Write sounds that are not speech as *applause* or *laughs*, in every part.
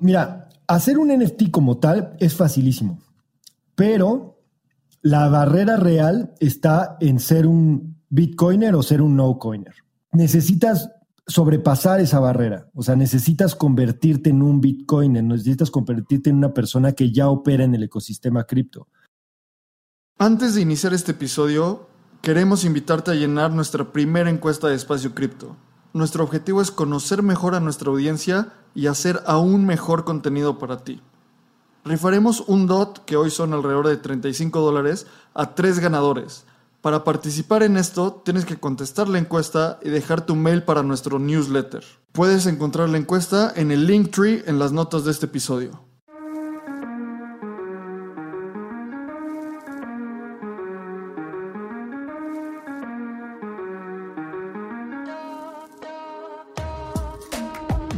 Mira, hacer un NFT como tal es facilísimo, pero la barrera real está en ser un Bitcoiner o ser un no-coiner. Necesitas sobrepasar esa barrera, o sea, necesitas convertirte en un Bitcoiner, necesitas convertirte en una persona que ya opera en el ecosistema cripto. Antes de iniciar este episodio, queremos invitarte a llenar nuestra primera encuesta de Espacio Cripto. Nuestro objetivo es conocer mejor a nuestra audiencia y hacer aún mejor contenido para ti. Rifaremos un DOT, que hoy son alrededor de 35 dólares, a tres ganadores. Para participar en esto, tienes que contestar la encuesta y dejar tu mail para nuestro newsletter. Puedes encontrar la encuesta en el link tree en las notas de este episodio.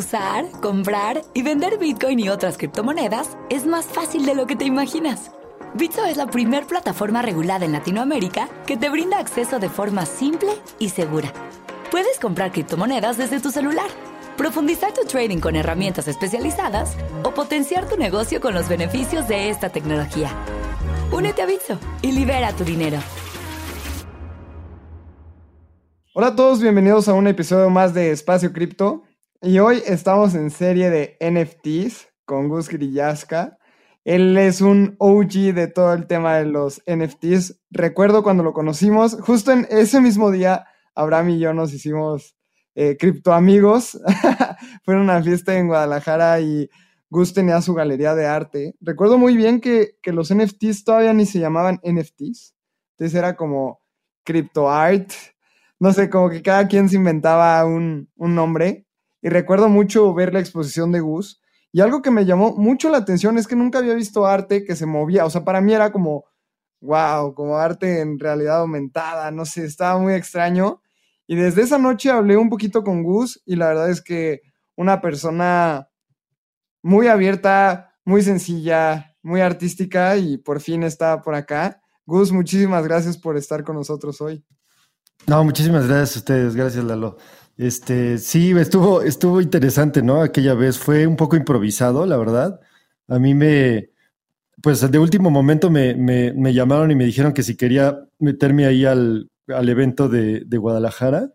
Usar, comprar y vender Bitcoin y otras criptomonedas es más fácil de lo que te imaginas. Bitso es la primer plataforma regulada en Latinoamérica que te brinda acceso de forma simple y segura. Puedes comprar criptomonedas desde tu celular, profundizar tu trading con herramientas especializadas o potenciar tu negocio con los beneficios de esta tecnología. Únete a Bitso y libera tu dinero. Hola a todos, bienvenidos a un episodio más de Espacio Cripto. Y hoy estamos en serie de NFTs con Gus Grillaska. Él es un OG de todo el tema de los NFTs. Recuerdo cuando lo conocimos, justo en ese mismo día, Abraham y yo nos hicimos eh, criptoamigos. *laughs* Fue en una fiesta en Guadalajara y Gus tenía su galería de arte. Recuerdo muy bien que, que los NFTs todavía ni se llamaban NFTs. Entonces era como crypto art. No sé, como que cada quien se inventaba un, un nombre. Y recuerdo mucho ver la exposición de Gus. Y algo que me llamó mucho la atención es que nunca había visto arte que se movía. O sea, para mí era como, wow, como arte en realidad aumentada. No sé, estaba muy extraño. Y desde esa noche hablé un poquito con Gus y la verdad es que una persona muy abierta, muy sencilla, muy artística y por fin está por acá. Gus, muchísimas gracias por estar con nosotros hoy. No, muchísimas gracias a ustedes. Gracias, Lalo. Este, sí, estuvo, estuvo interesante, ¿no? Aquella vez fue un poco improvisado, la verdad. A mí me, pues de último momento me, me, llamaron y me dijeron que si quería meterme ahí al, al evento de, de, Guadalajara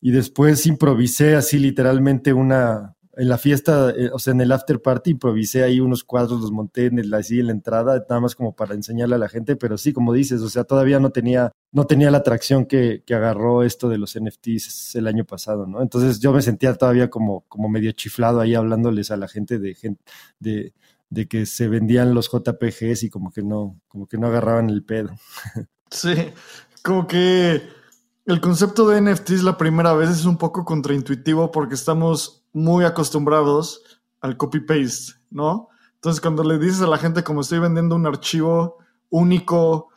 y después improvisé así literalmente una, en la fiesta, eh, o sea, en el after party improvisé ahí unos cuadros, los monté en, el, así en la entrada, nada más como para enseñarle a la gente, pero sí, como dices, o sea, todavía no tenía, no tenía la atracción que, que agarró esto de los NFTs el año pasado, ¿no? Entonces yo me sentía todavía como, como medio chiflado ahí hablándoles a la gente de, de, de que se vendían los JPGs y como que no, como que no agarraban el pedo. Sí, como que el concepto de NFTs la primera vez es un poco contraintuitivo porque estamos muy acostumbrados al copy-paste, ¿no? Entonces, cuando le dices a la gente como estoy vendiendo un archivo único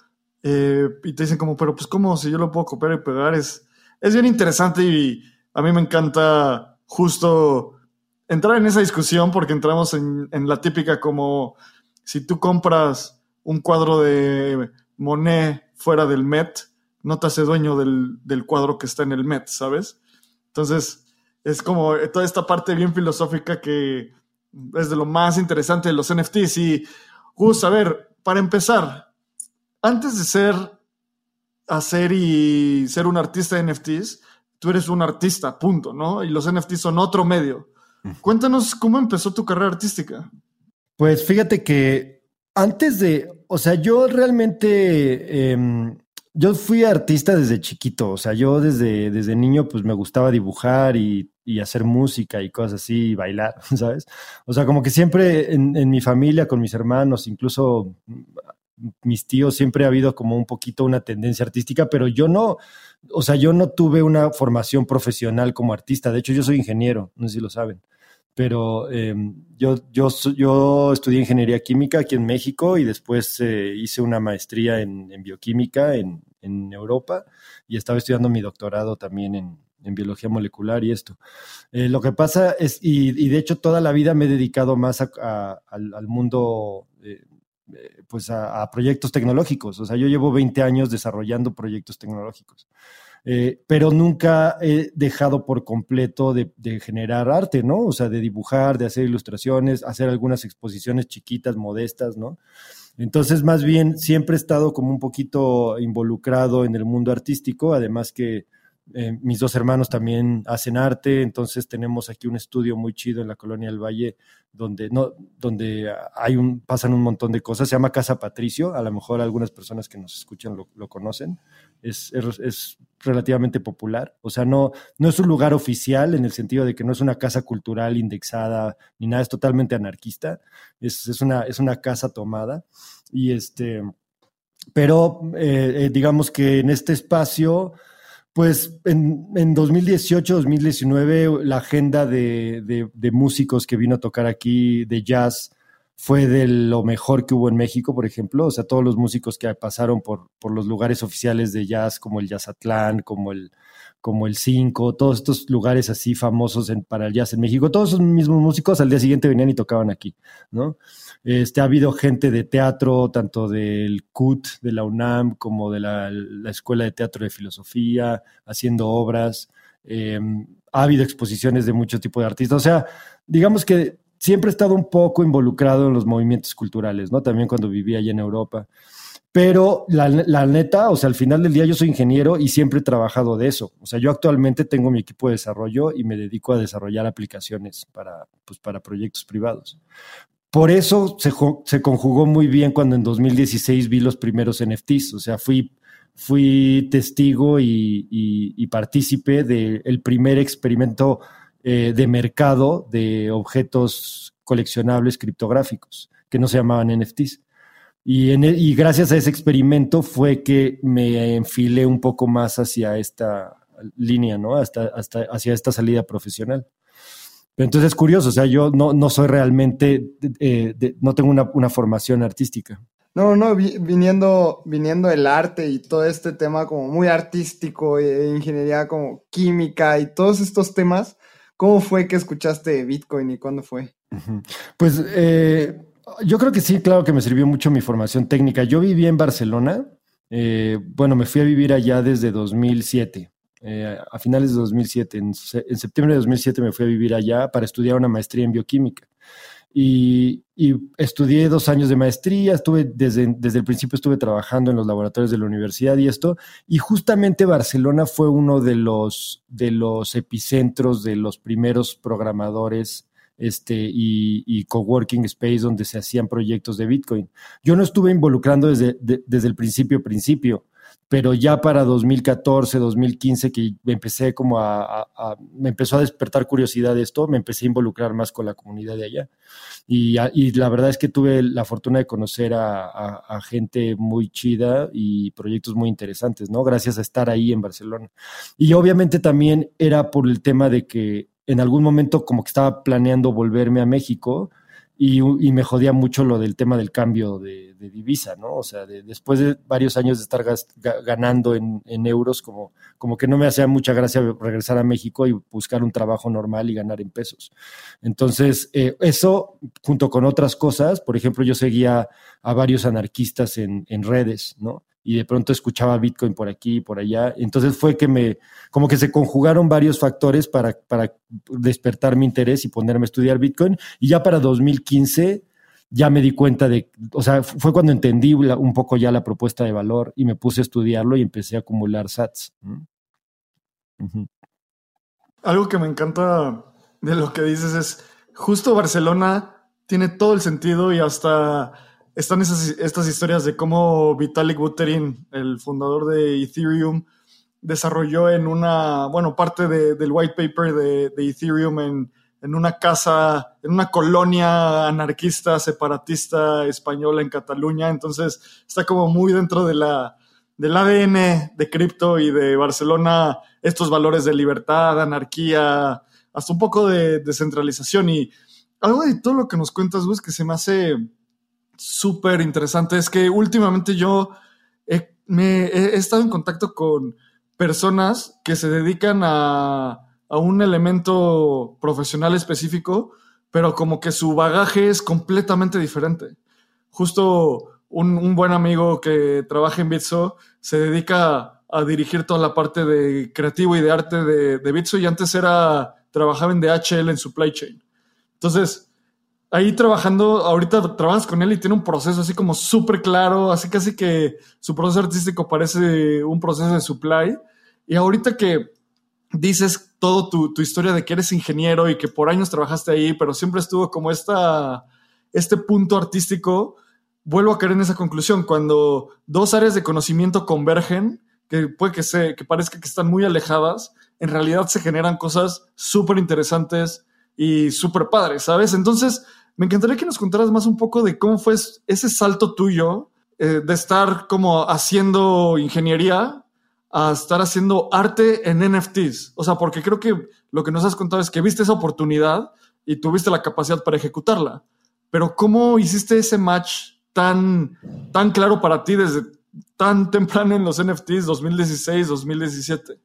eh, y te dicen como, pero pues cómo si yo lo puedo copiar y pegar, es, es bien interesante y a mí me encanta justo entrar en esa discusión porque entramos en, en la típica como si tú compras un cuadro de Monet fuera del Met, no te hace dueño del, del cuadro que está en el Met, ¿sabes? Entonces, es como toda esta parte bien filosófica que es de lo más interesante de los NFTs. Y, Gus, a ver, para empezar, antes de ser, hacer y ser un artista de NFTs, tú eres un artista, punto, ¿no? Y los NFTs son otro medio. Cuéntanos cómo empezó tu carrera artística. Pues fíjate que antes de, o sea, yo realmente, em, yo fui artista desde chiquito, o sea, yo desde, desde niño pues me gustaba dibujar y, hacer música y cosas así, y bailar, *laughs* ¿sabes? O sea, como que siempre en, en mi familia, con mis hermanos, incluso mis tíos, siempre ha habido como un poquito una tendencia artística, pero yo no, o sea, yo no tuve una formación profesional como artista, de hecho yo soy ingeniero, no sé si lo saben pero em, yo, yo, yo estudié ingeniería química aquí en México y después eh, hice una maestría en, bioquímica en, Europa y estaba estudiando mi doctorado también en, biología molecular y esto. Eh, lo que pasa es, y, de hecho toda la vida me he dedicado más al, mundo, eh, pues a, proyectos tecnológicos. O sea, yo llevo 20 años desarrollando proyectos tecnológicos. Eh, pero nunca he dejado por completo de, generar arte, ¿no? O sea, de dibujar, de hacer ilustraciones, hacer algunas exposiciones chiquitas, modestas, ¿no? Entonces, más bien, siempre he estado como un poquito involucrado en el mundo artístico, además que eh, mis dos hermanos también hacen arte, entonces tenemos aquí un estudio muy chido en la colonia del Valle donde no donde hay un pasan un montón de cosas, se llama Casa Patricio, a lo mejor algunas personas que nos escuchan lo, conocen, es, es, relativamente popular, o sea, no, no es un lugar oficial en el sentido de que no es una casa cultural indexada ni nada, es totalmente anarquista, es, es una, es una casa tomada. Y este, pero eh, eh, digamos que en este espacio pues en, en 2018, 2019, la agenda de, músicos que vino a tocar aquí de jazz fue de lo mejor que hubo en México, por ejemplo. O sea, todos los músicos que pasaron por, por los lugares oficiales de jazz, como el Jazzatlán, como el, como el Cinco, todos estos lugares así famosos para el jazz en México, todos esos mismos músicos al día siguiente venían y tocaban aquí, ¿no? Este, ha habido gente de teatro, tanto del CUT, de la UNAM, como de la, Escuela de Teatro de Filosofía, haciendo obras. Em, ha habido exposiciones de mucho tipo de artistas. O sea, digamos que siempre he estado un poco involucrado en los movimientos culturales, ¿no? También cuando vivía allá en Europa. Pero la, neta, o sea, al final del día yo soy ingeniero y siempre he trabajado de eso. O sea, yo actualmente tengo mi equipo de desarrollo y me dedico a desarrollar aplicaciones para, pues, para proyectos privados. Por eso se, se conjugó muy bien cuando en 2016 vi los primeros NFTs. O sea, fui, fui testigo y, y, partícipe del primer experimento eh, de mercado de objetos coleccionables criptográficos, que no se llamaban NFTs. Y, en, e, y gracias a ese experimento fue que me enfilé un poco más hacia esta línea, ¿no? Hasta, hasta hacia esta salida profesional. Pero entonces es curioso, o sea, yo no, no soy realmente, eh, no tengo una, una, formación artística. No, no, viniendo, viniendo el arte y todo este tema como muy artístico, e ingeniería como química y todos estos temas, ¿cómo fue que escuchaste Bitcoin y cuándo fue? Pues eh, yo creo que sí, claro que me sirvió mucho mi formación técnica. Yo viví en Barcelona, eh, bueno, me fui a vivir allá desde 2007, eh, a finales de 2007. En, septiembre de 2007 me fui a vivir allá para estudiar una maestría en bioquímica. Y, estudié dos años de maestría, estuve desde, desde el principio estuve trabajando en los laboratorios de la universidad y esto, y justamente Barcelona fue uno de los, de los epicentros de los primeros programadores este, y, coworking space donde se hacían proyectos de Bitcoin. Yo no estuve involucrando desde, desde el principio, principio, pero ya para 2014, 2015, que me empecé como a, me empezó a despertar curiosidad esto, me empecé a involucrar más con la comunidad de allá. Y, y la verdad es que tuve la fortuna de conocer a, gente muy chida y proyectos muy interesantes, ¿no? Gracias a estar ahí en Barcelona. Y obviamente también era por el tema de que en algún momento como que estaba planeando volverme a México y, me jodía mucho lo del tema del cambio de, divisa, ¿no? O sea, después de varios años de estar ganando en, euros, como, como que no me hacía mucha gracia regresar a México y buscar un trabajo normal y ganar en pesos. Entonces, eh, eso, junto con otras cosas, por ejemplo, yo seguía a varios anarquistas en, en redes, ¿no? Y de pronto escuchaba Bitcoin por aquí y por allá. Entonces fue que me, como que se conjugaron varios factores para, para despertar mi interés y ponerme a estudiar Bitcoin. Y ya para 2015 ya me di cuenta de, o sea, fue cuando entendí un poco ya la propuesta de valor y me puse a estudiarlo y empecé a acumular sats. Algo que me encanta de lo que dices es, justo Barcelona tiene todo el sentido y hasta están estas historias de cómo Vitalik Buterin, el fundador de Ethereum, desarrolló en una, bueno, parte del white paper de, de Ethereum en en una casa, en una colonia anarquista, separatista española en Cataluña. Entonces está como muy dentro de la, del ADN de cripto y de Barcelona, estos valores de libertad, anarquía, hasta un poco de descentralización. Y algo de todo lo que nos cuentas, Gus, que se me hace súper interesante es que últimamente yo me, he estado en contacto con personas que se dedican a a un elemento profesional específico, pero como que su bagaje es completamente diferente. Justo un, buen amigo que trabaja en Bitso se dedica a dirigir toda la parte de creativo y de arte de, de Bitso y antes era, trabajaba en DHL en supply chain. Entonces, ahí trabajando, ahorita trabajas con él y tiene un proceso así como súper claro, así casi que su proceso artístico parece un proceso de supply. Y ahorita que dices todo tu, historia de que eres ingeniero y que por años trabajaste ahí, pero siempre estuvo como esta, este punto artístico, vuelvo a caer en esa conclusión. Cuando dos áreas de conocimiento convergen, que puede que, se, que parezca que están muy alejadas, en realidad se generan cosas súper interesantes y súper padres, ¿sabes? Entonces, me encantaría que nos contaras más un poco de cómo fue ese salto tuyo eh, de estar como haciendo ingeniería a estar haciendo arte en NFTs. O sea, porque creo que lo que nos has contado es que viste esa oportunidad y tuviste la capacidad para ejecutarla. Pero ¿cómo hiciste ese match tan, tan claro para ti desde tan temprano en los NFTs 2016, 2017?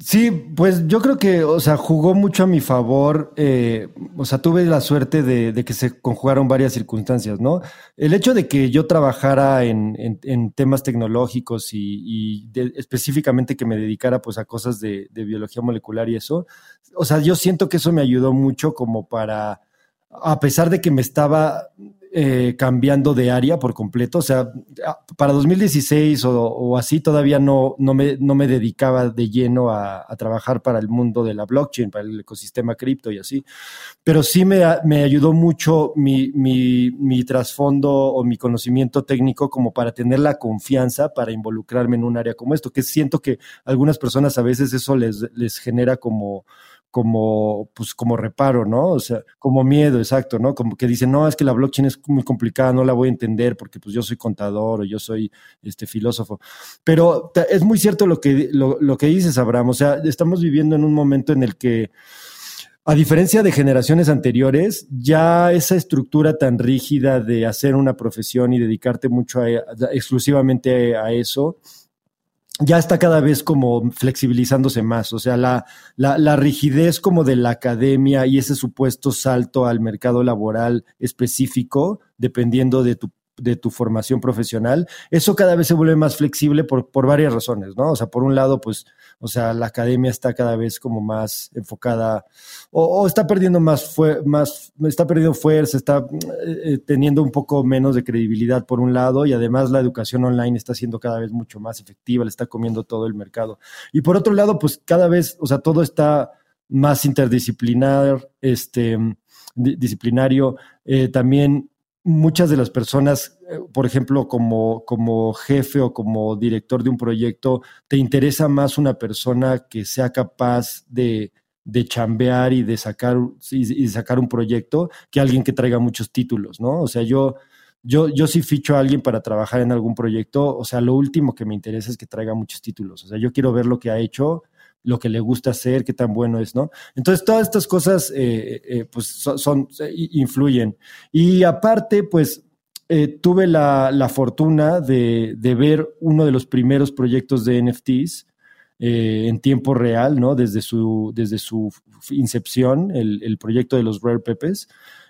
Sí, pues yo creo que, o sea, jugó mucho a mi favor. Eh, o sea, tuve la suerte de, que se conjugaron varias circunstancias, ¿no? El hecho de que yo trabajara en, temas tecnológicos y, específicamente que me dedicara pues a cosas de, de, biología molecular y eso, o sea, yo siento que eso me ayudó mucho como para, a pesar de que me estaba eh, cambiando de área por completo. O sea, para 2016 o, así todavía no, no, me, no me dedicaba de lleno a, trabajar para el mundo de la blockchain, para el ecosistema cripto y así. Pero sí me, me ayudó mucho mi, mi, mi trasfondo o mi conocimiento técnico como para tener la confianza para involucrarme en un área como esto, que siento que algunas personas a veces eso les, les genera como como, pues, como reparo, ¿no? O sea, como miedo, exacto, ¿no? Como que dicen, no, es que la blockchain es muy complicada, no la voy a entender porque pues yo soy contador o yo soy este filósofo. Pero es muy cierto lo que, lo, lo que dices, Abraham. O sea, estamos viviendo en un momento en el que, a diferencia de generaciones anteriores, ya esa estructura tan rígida de hacer una profesión y dedicarte mucho a, exclusivamente a eso, ya está cada vez como flexibilizándose más. O sea, la, la, la, rigidez como de la academia y ese supuesto salto al mercado laboral específico, dependiendo de tu de tu formación profesional, eso cada vez se vuelve más flexible por, por varias razones, ¿no? O sea, por un lado, pues, o sea, la academia está cada vez como más enfocada o, está perdiendo más, fue, más, está perdiendo fuerza, está eh, eh, teniendo un poco menos de credibilidad por un lado y además la educación online está siendo cada vez mucho más efectiva, le está comiendo todo el mercado. Y por otro lado, pues cada vez, o sea, todo está más interdisciplinar, este, disciplinario, eh, también muchas de las personas, eh, por ejemplo, como, como jefe o como director de un proyecto, te interesa más una persona que sea capaz de, de chambear y de sacar, y, sacar un proyecto que alguien que traiga muchos títulos, ¿no? O sea, yo, yo, yo sí ficho a alguien para trabajar en algún proyecto, o sea, lo último que me interesa es que traiga muchos títulos, o sea, yo quiero ver lo que ha hecho lo que le gusta hacer, qué tan bueno es, ¿no? Entonces, todas estas cosas, eh, eh, pues, son, influyen. Y aparte, pues, eh, tuve la, fortuna de, ver uno de los primeros proyectos de NFTs eh, en tiempo real, ¿no? Desde su, desde su incepción, el, proyecto de los Rare Pepes.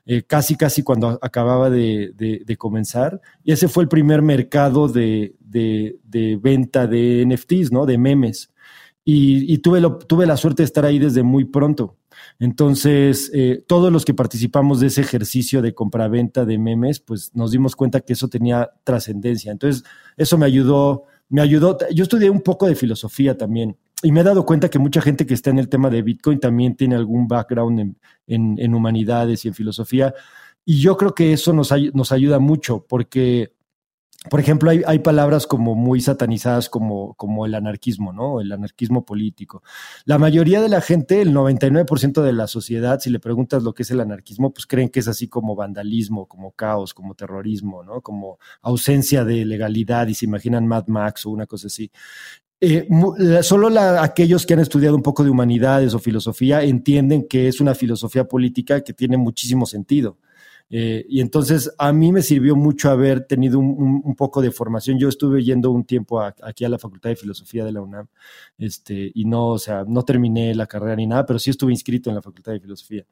Eh, casi, casi cuando acababa de, comenzar. Y ese fue el primer mercado de, venta de NFTs, ¿no? De memes. Y, tuve, la suerte de estar ahí desde muy pronto. Entonces, eh, todos los que participamos de ese ejercicio de compraventa de memes, pues nos dimos cuenta que eso tenía trascendencia. Entonces, eso me ayudó, me ayudó. Yo estudié un poco de filosofía también y me he dado cuenta que mucha gente que está en el tema de Bitcoin también tiene algún background en, humanidades y en filosofía. Y yo creo que eso nos ayuda mucho porque, por ejemplo, hay, palabras como muy satanizadas como, como el anarquismo, ¿no? El anarquismo político. La mayoría de la gente, el 99% de la sociedad, si le preguntas lo que es el anarquismo, pues creen que es así como vandalismo, como caos, como terrorismo, ¿no? Como ausencia de legalidad y se imaginan Mad Max o una cosa así. Eh, solo aquellos que han estudiado un poco de humanidades o filosofía entienden que es una filosofía política que tiene muchísimo sentido. Eh, y entonces a mí me sirvió mucho haber tenido un, poco de formación. Yo estuve yendo un tiempo aquí a la Facultad de Filosofía de la UNAM, este, y no, o sea, no terminé la carrera ni nada, pero sí estuve inscrito en la Facultad de Filosofía.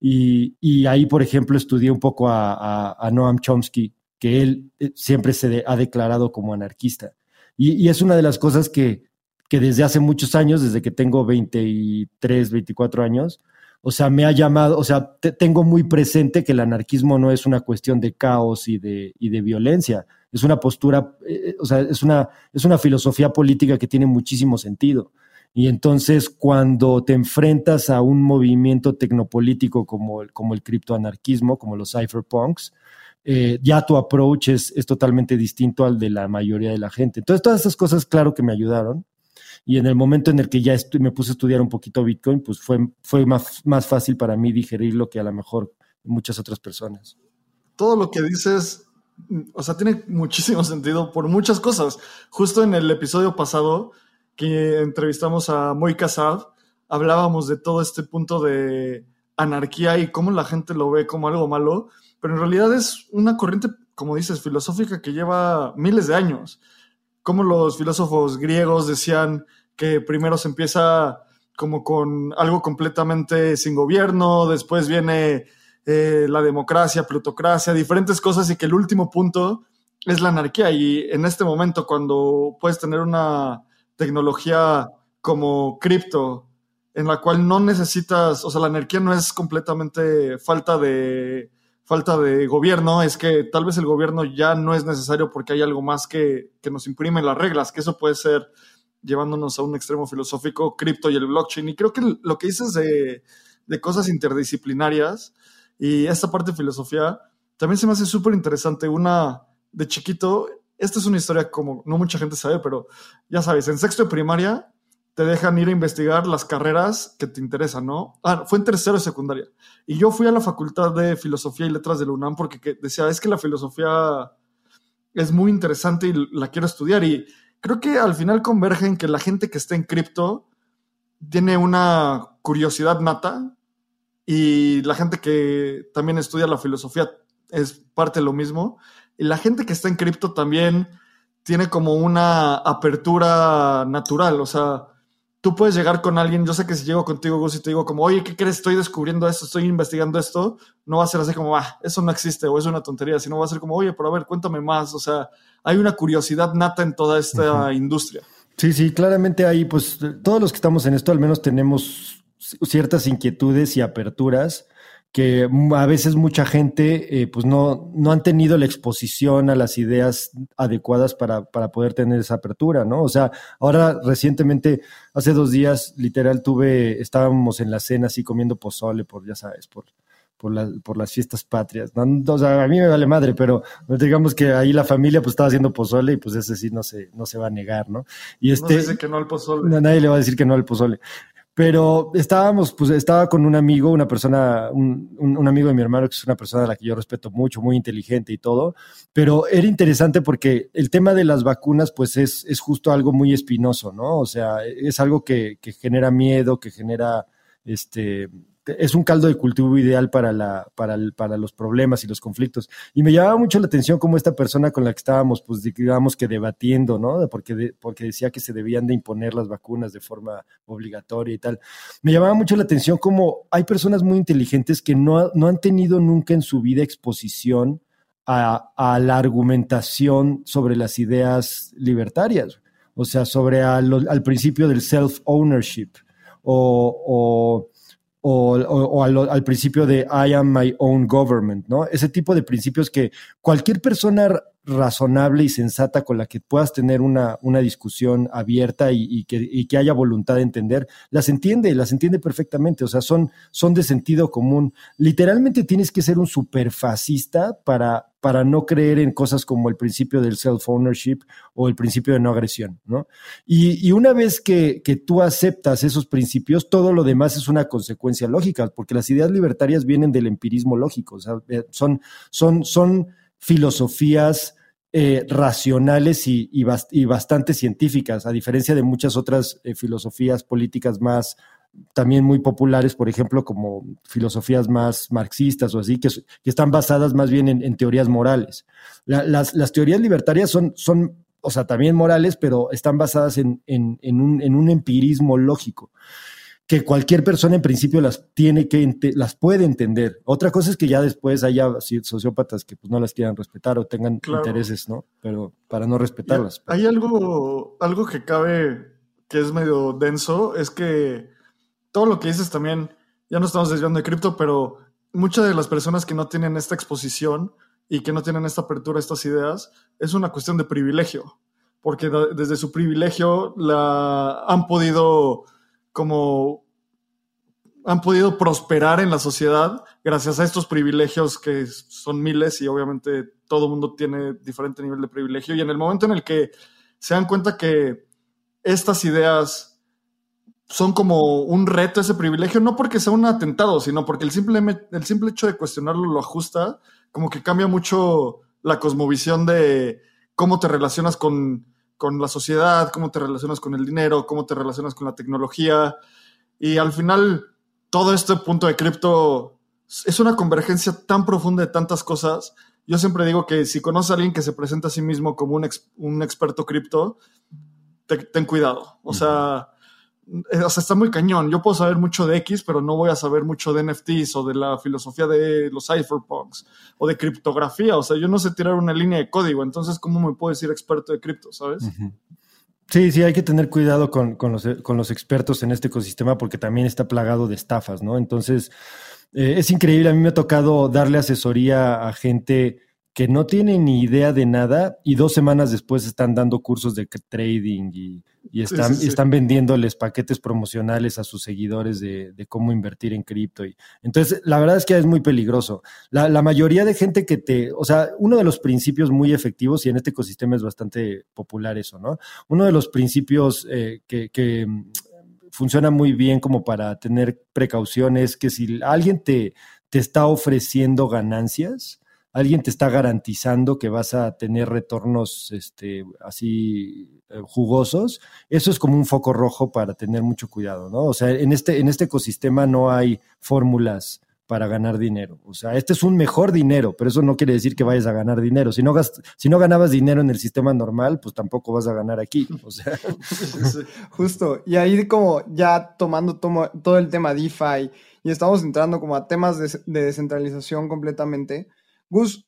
Y, ahí, por ejemplo, estudié un poco a, Noam Chomsky, que él eh, siempre se ha declarado como anarquista. Y, es una de las cosas que, que, desde hace muchos años, desde que tengo 23, 24 años, o sea, me ha llamado, o sea, tengo muy presente que el anarquismo no es una cuestión de caos y de, y de violencia, es una postura, eh, o sea, es una, es una filosofía política que tiene muchísimo sentido. Y entonces cuando te enfrentas a un movimiento tecnopolítico como, como el criptoanarquismo, como los cypherpunks, eh, ya tu approach es, totalmente distinto al de la mayoría de la gente. Entonces, todas esas cosas, claro que me ayudaron. Y en el momento en el que ya me puse a estudiar un poquito Bitcoin, pues fue, fue más, más fácil para mí digerirlo que a lo mejor muchas otras personas. Todo lo que dices, o sea, tiene muchísimo sentido por muchas cosas. Justo en el episodio pasado que entrevistamos a Moy Casab, hablábamos de todo este punto de anarquía y cómo la gente lo ve como algo malo pero en realidad es una corriente, como dices, filosófica que lleva miles de años. Como los filósofos griegos decían que primero se empieza como con algo completamente sin gobierno, después viene eh, la democracia, plutocracia, diferentes cosas y que el último punto es la anarquía. Y en este momento, cuando puedes tener una tecnología como cripto, en la cual no necesitas, o sea, la anarquía no es completamente falta de falta de gobierno es que tal vez el gobierno ya no es necesario porque hay algo más que, que nos imprime las reglas, que eso puede ser llevándonos a un extremo filosófico, cripto y el blockchain. Y creo que lo que dices de, de cosas interdisciplinarias y esta parte de filosofía también se me hace súper interesante. Una de chiquito, esta es una historia como no mucha gente sabe, pero ya sabes, en sexto de primaria te dejan ir a investigar las carreras que te interesan, ¿no? Ah, fue en tercero de secundaria. Y yo fui a la Facultad de Filosofía y Letras de la UNAM porque decía, es que la filosofía es muy interesante y la quiero estudiar. Y creo que al final converge en que la gente que está en cripto tiene una curiosidad nata y la gente que también estudia la filosofía es parte de lo mismo. Y la gente que está en cripto también tiene como una apertura natural, o sea, tú puedes llegar con alguien, yo sé que si llego contigo, Gus, y te digo como, oye, ¿qué crees? Estoy descubriendo esto, estoy investigando esto, no va a ser así como, ah, eso no existe o es una tontería, sino va a ser como, oye, pero a ver, cuéntame más, o sea, hay una curiosidad nata en toda esta industria. Sí, sí, claramente ahí, pues todos los que estamos en esto al menos tenemos ciertas inquietudes y aperturas que a veces mucha gente eh, pues no, no han tenido la exposición a las ideas adecuadas para, para, poder tener esa apertura, ¿no? O sea, ahora recientemente, hace dos días, literal, tuve, estábamos en la cena así comiendo pozole por, ya sabes, por, por, por las fiestas patrias. ¿no? O sea, a mí me vale madre, pero digamos que ahí la familia pues estaba haciendo pozole y pues ese sí no se, no se va a negar, ¿no? Y este, no dice que no al pozole. Nadie le va a decir que no al pozole. Pero estábamos, pues estaba con un amigo, una persona, un, un, amigo de mi hermano, que es una persona a la que yo respeto mucho, muy inteligente y todo, pero era interesante porque el tema de las vacunas, pues es, es justo algo muy espinoso, ¿no? O sea, es algo que, que genera miedo, que genera, este, es un caldo de cultivo ideal para, la, para, para los problemas y los conflictos. Y me llamaba mucho la atención como esta persona con la que estábamos, pues digamos que debatiendo, ¿no? Porque, porque decía que se debían de imponer las vacunas de forma obligatoria y tal. Me llamaba mucho la atención como hay personas muy inteligentes que no, no han tenido nunca en su vida exposición a, la argumentación sobre las ideas libertarias, o sea, sobre al, principio del self-ownership o, al, principio de I am my own government, ¿no? Ese tipo de principios que cualquier persona razonable y sensata con la que puedas tener una, una discusión abierta y, que, que, haya voluntad de entender, las entiende, las entiende perfectamente, o sea, son, son de sentido común. Literalmente tienes que ser un superfascista para, para no creer en cosas como el principio del self-ownership o el principio de no agresión, ¿no? Y, una vez que, que tú aceptas esos principios, todo lo demás es una consecuencia lógica, porque las ideas libertarias vienen del empirismo lógico, eh, son, son, son filosofías eh, racionales y, y, bastante científicas, a diferencia de muchas otras eh, filosofías políticas más también muy populares, por ejemplo, como filosofías más marxistas o así, que, que están basadas más bien en, teorías morales. las, las, teorías libertarias son, son, o sea, también morales, pero están basadas en, en, en un, un, empirismo lógico que cualquier persona en principio las tiene que las puede entender. Otra cosa es que ya después haya sociópatas que pues no las quieran respetar o tengan intereses, ¿no? Pero para no respetarlas. Hay algo, algo que cabe que es medio denso, es que todo lo que dices también, ya no estamos desviando de cripto, pero muchas de las personas que no tienen esta exposición y que no tienen esta apertura a estas ideas, es una cuestión de privilegio, porque desde su privilegio la han podido como han podido prosperar en la sociedad gracias a estos privilegios que son miles y obviamente todo el mundo tiene diferente nivel de privilegio. Y en el momento en el que se dan cuenta que estas ideas son como un reto ese privilegio, no porque sea un atentado, sino porque el simple, el simple hecho de cuestionarlo lo ajusta, como que cambia mucho la cosmovisión de cómo te relacionas con con la sociedad, cómo te relacionas con el dinero, cómo te relacionas con la tecnología. Y al final, todo este punto de cripto es una convergencia tan profunda de tantas cosas. Yo siempre digo que si conoces a alguien que se presenta a sí mismo como un, un experto cripto, ten cuidado. O sea, o sea, está muy cañón. Yo puedo saber mucho de X, pero no voy a saber mucho de NFTs o de la filosofía de los cypherpunks o de criptografía. O sea, yo no sé tirar una línea de código. Entonces, ¿cómo me puedo decir experto de cripto, sabes? Sí, sí, hay que tener cuidado con, los, con, los, expertos en este ecosistema porque también está plagado de estafas, ¿no? Entonces, eh, es increíble. A mí me ha tocado darle asesoría a gente que no tienen ni idea de nada y dos semanas después están dando cursos de trading y, están, están vendiéndoles paquetes promocionales a sus seguidores de, cómo invertir en cripto. Y, entonces, la verdad es que es muy peligroso. La, mayoría de gente que te, o sea, uno de los principios muy efectivos, y en este ecosistema es bastante popular eso, ¿no? Uno de los principios eh, que, que mm, funciona muy bien como para tener precauciones, que si alguien te, te está ofreciendo ganancias, alguien te está garantizando que vas a tener retornos este, así eh, jugosos, eso es como un foco rojo para tener mucho cuidado, ¿no? O sea, en este, en este ecosistema no hay fórmulas para ganar dinero. O sea, este es un mejor dinero, pero eso no quiere decir que vayas a ganar dinero. Si no, si no ganabas dinero en el sistema normal, pues tampoco vas a ganar aquí. O sea. *laughs* Justo. Y ahí como ya tomando todo el tema DeFi y estamos entrando como a temas de descentralización completamente, Gus,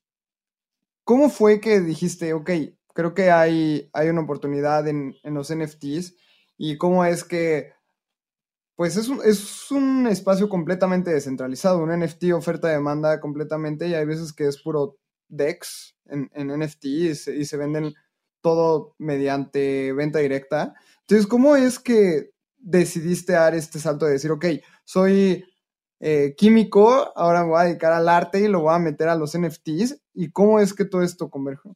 ¿cómo fue que dijiste, ok, creo que hay, hay una oportunidad en, los NFTs y cómo es que, pues es un, es un espacio completamente descentralizado, un NFT oferta-demanda completamente y hay veces que es puro DEX en, en NFT y se, y se venden todo mediante venta directa. Entonces, ¿cómo es que decidiste dar este salto de decir, ok, soy eh, químico, ahora me voy a dedicar al arte y lo voy a meter a los NFTs. ¿Y cómo es que todo esto converge?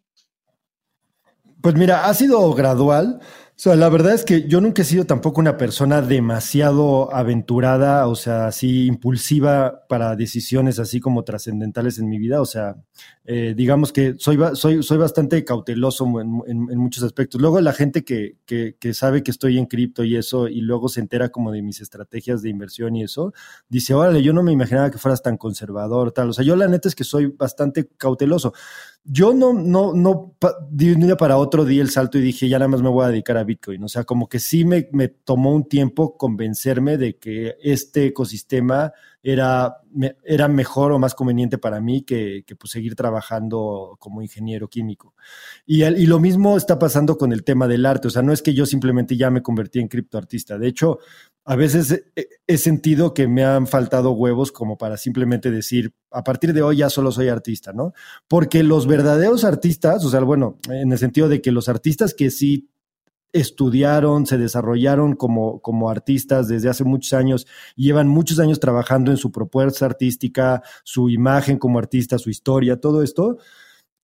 Pues mira, ha sido gradual. O sea, la verdad es que yo nunca he sido tampoco una persona demasiado aventurada, o sea, así impulsiva para decisiones así como trascendentales en mi vida. O sea, eh, digamos que soy, soy, soy bastante cauteloso en, muchos aspectos. Luego la gente que, que, que sabe que estoy en cripto y eso, y luego se entera como de mis estrategias de inversión y eso, dice, órale, yo no me imaginaba que fueras tan conservador, tal. O sea, yo la neta es que soy bastante cauteloso. Yo no, no, no di un día para otro di el salto y dije, ya nada más me voy a dedicar a Bitcoin. O sea, como que sí me, me tomó un tiempo convencerme de que este ecosistema era, era mejor o más conveniente para mí que, que pues, seguir trabajando como ingeniero químico. Y, y lo mismo está pasando con el tema del arte. O sea, no es que yo simplemente ya me convertí en criptoartista. De hecho, a veces he sentido que me han faltado huevos como para simplemente decir, a partir de hoy ya solo soy artista, ¿no? Porque los verdaderos artistas, o sea, bueno, en el sentido de que los artistas que sí estudiaron, se desarrollaron como, como artistas desde hace muchos años llevan muchos años trabajando en su propuesta artística, su imagen como artista, su historia, todo esto,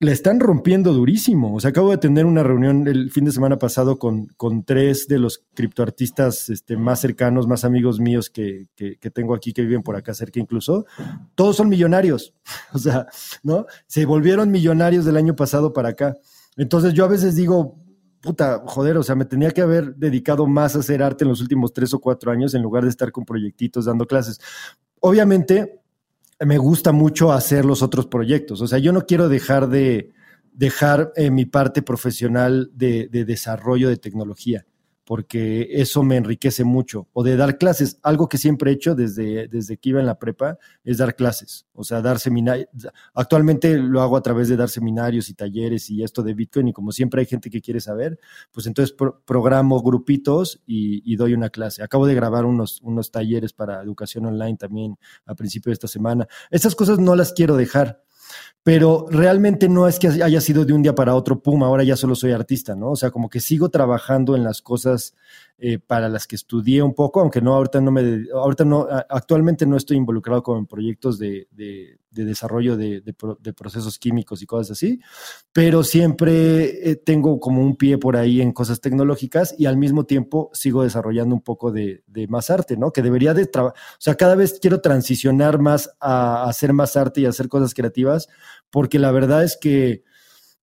le están rompiendo durísimo. O sea, acabo de tener una reunión el fin de semana pasado con, con tres de los criptoartistas este, más cercanos, más amigos míos que, que, tengo aquí, que viven por acá cerca incluso. Todos son millonarios. *laughs* O sea, ¿no? Se volvieron millonarios del año pasado para acá. Entonces yo a veces digo, puta, joder, o sea, me tenía que haber dedicado más a hacer arte en los últimos tres o cuatro años en lugar de estar con proyectitos dando clases. Obviamente, me gusta mucho hacer los otros proyectos. O sea, yo no quiero dejar de dejar eh, mi parte profesional de, desarrollo de tecnología porque eso me enriquece mucho. O de dar clases. Algo que siempre he hecho desde, desde que iba en la prepa es dar clases. O sea, dar seminarios. Actualmente lo hago a través de dar seminarios y talleres y esto de Bitcoin. Y como siempre hay gente que quiere saber, pues entonces programo grupitos y, doy una clase. Acabo de grabar unos, unos talleres para educación online también a principio de esta semana. Estas cosas no las quiero dejar pero realmente no es que haya sido de un día para otro, pum, ahora ya solo soy artista, ¿no? O sea, como que sigo trabajando en las cosas eh, para las que estudié un poco, aunque no, ahorita no me, ahorita no, actualmente no estoy involucrado con proyectos de, de, desarrollo de, de, procesos químicos y cosas así, pero siempre eh, tengo como un pie por ahí en cosas tecnológicas y al mismo tiempo sigo desarrollando un poco de, más arte, ¿no? Que debería de trabajar, o sea, cada vez quiero transicionar más a hacer más arte y hacer cosas creativas, porque la verdad es que,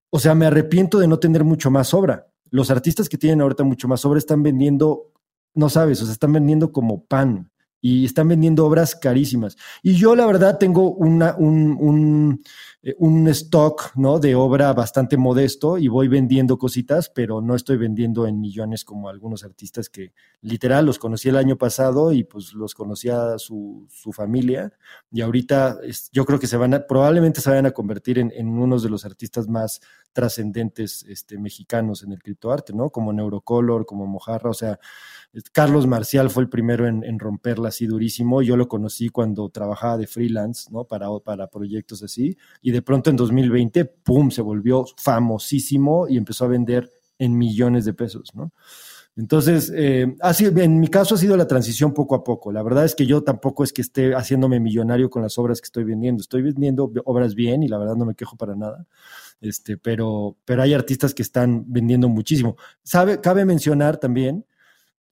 o sea, me arrepiento de no tener mucho más obra los artistas que tienen ahorita mucho más obra están vendiendo, no sabes, o sea, están vendiendo como pan y están vendiendo obras carísimas. Y yo la verdad tengo una, un, un, un, stock ¿no? de obra bastante modesto y voy vendiendo cositas, pero no estoy vendiendo en millones como algunos artistas que literal los conocí el año pasado y pues los conocía su, su familia y ahorita yo creo que se van a, probablemente se vayan a convertir en, en unos de los artistas más trascendentes este, mexicanos en el criptoarte, ¿no? Como Neurocolor, como Mojarra, o sea, Carlos Marcial fue el primero en, romperla así durísimo. Yo lo conocí cuando trabajaba de freelance, ¿no? Para, para proyectos así. Y de pronto en 2020, ¡pum!, se volvió famosísimo y empezó a vender en millones de pesos, ¿no? Entonces, eh, así, en mi caso ha sido la transición poco a poco. La verdad es que yo tampoco es que esté haciéndome millonario con las obras que estoy vendiendo. Estoy vendiendo obras bien y la verdad no me quejo para nada. Este, pero, pero hay artistas que están vendiendo muchísimo. Sabe, cabe mencionar también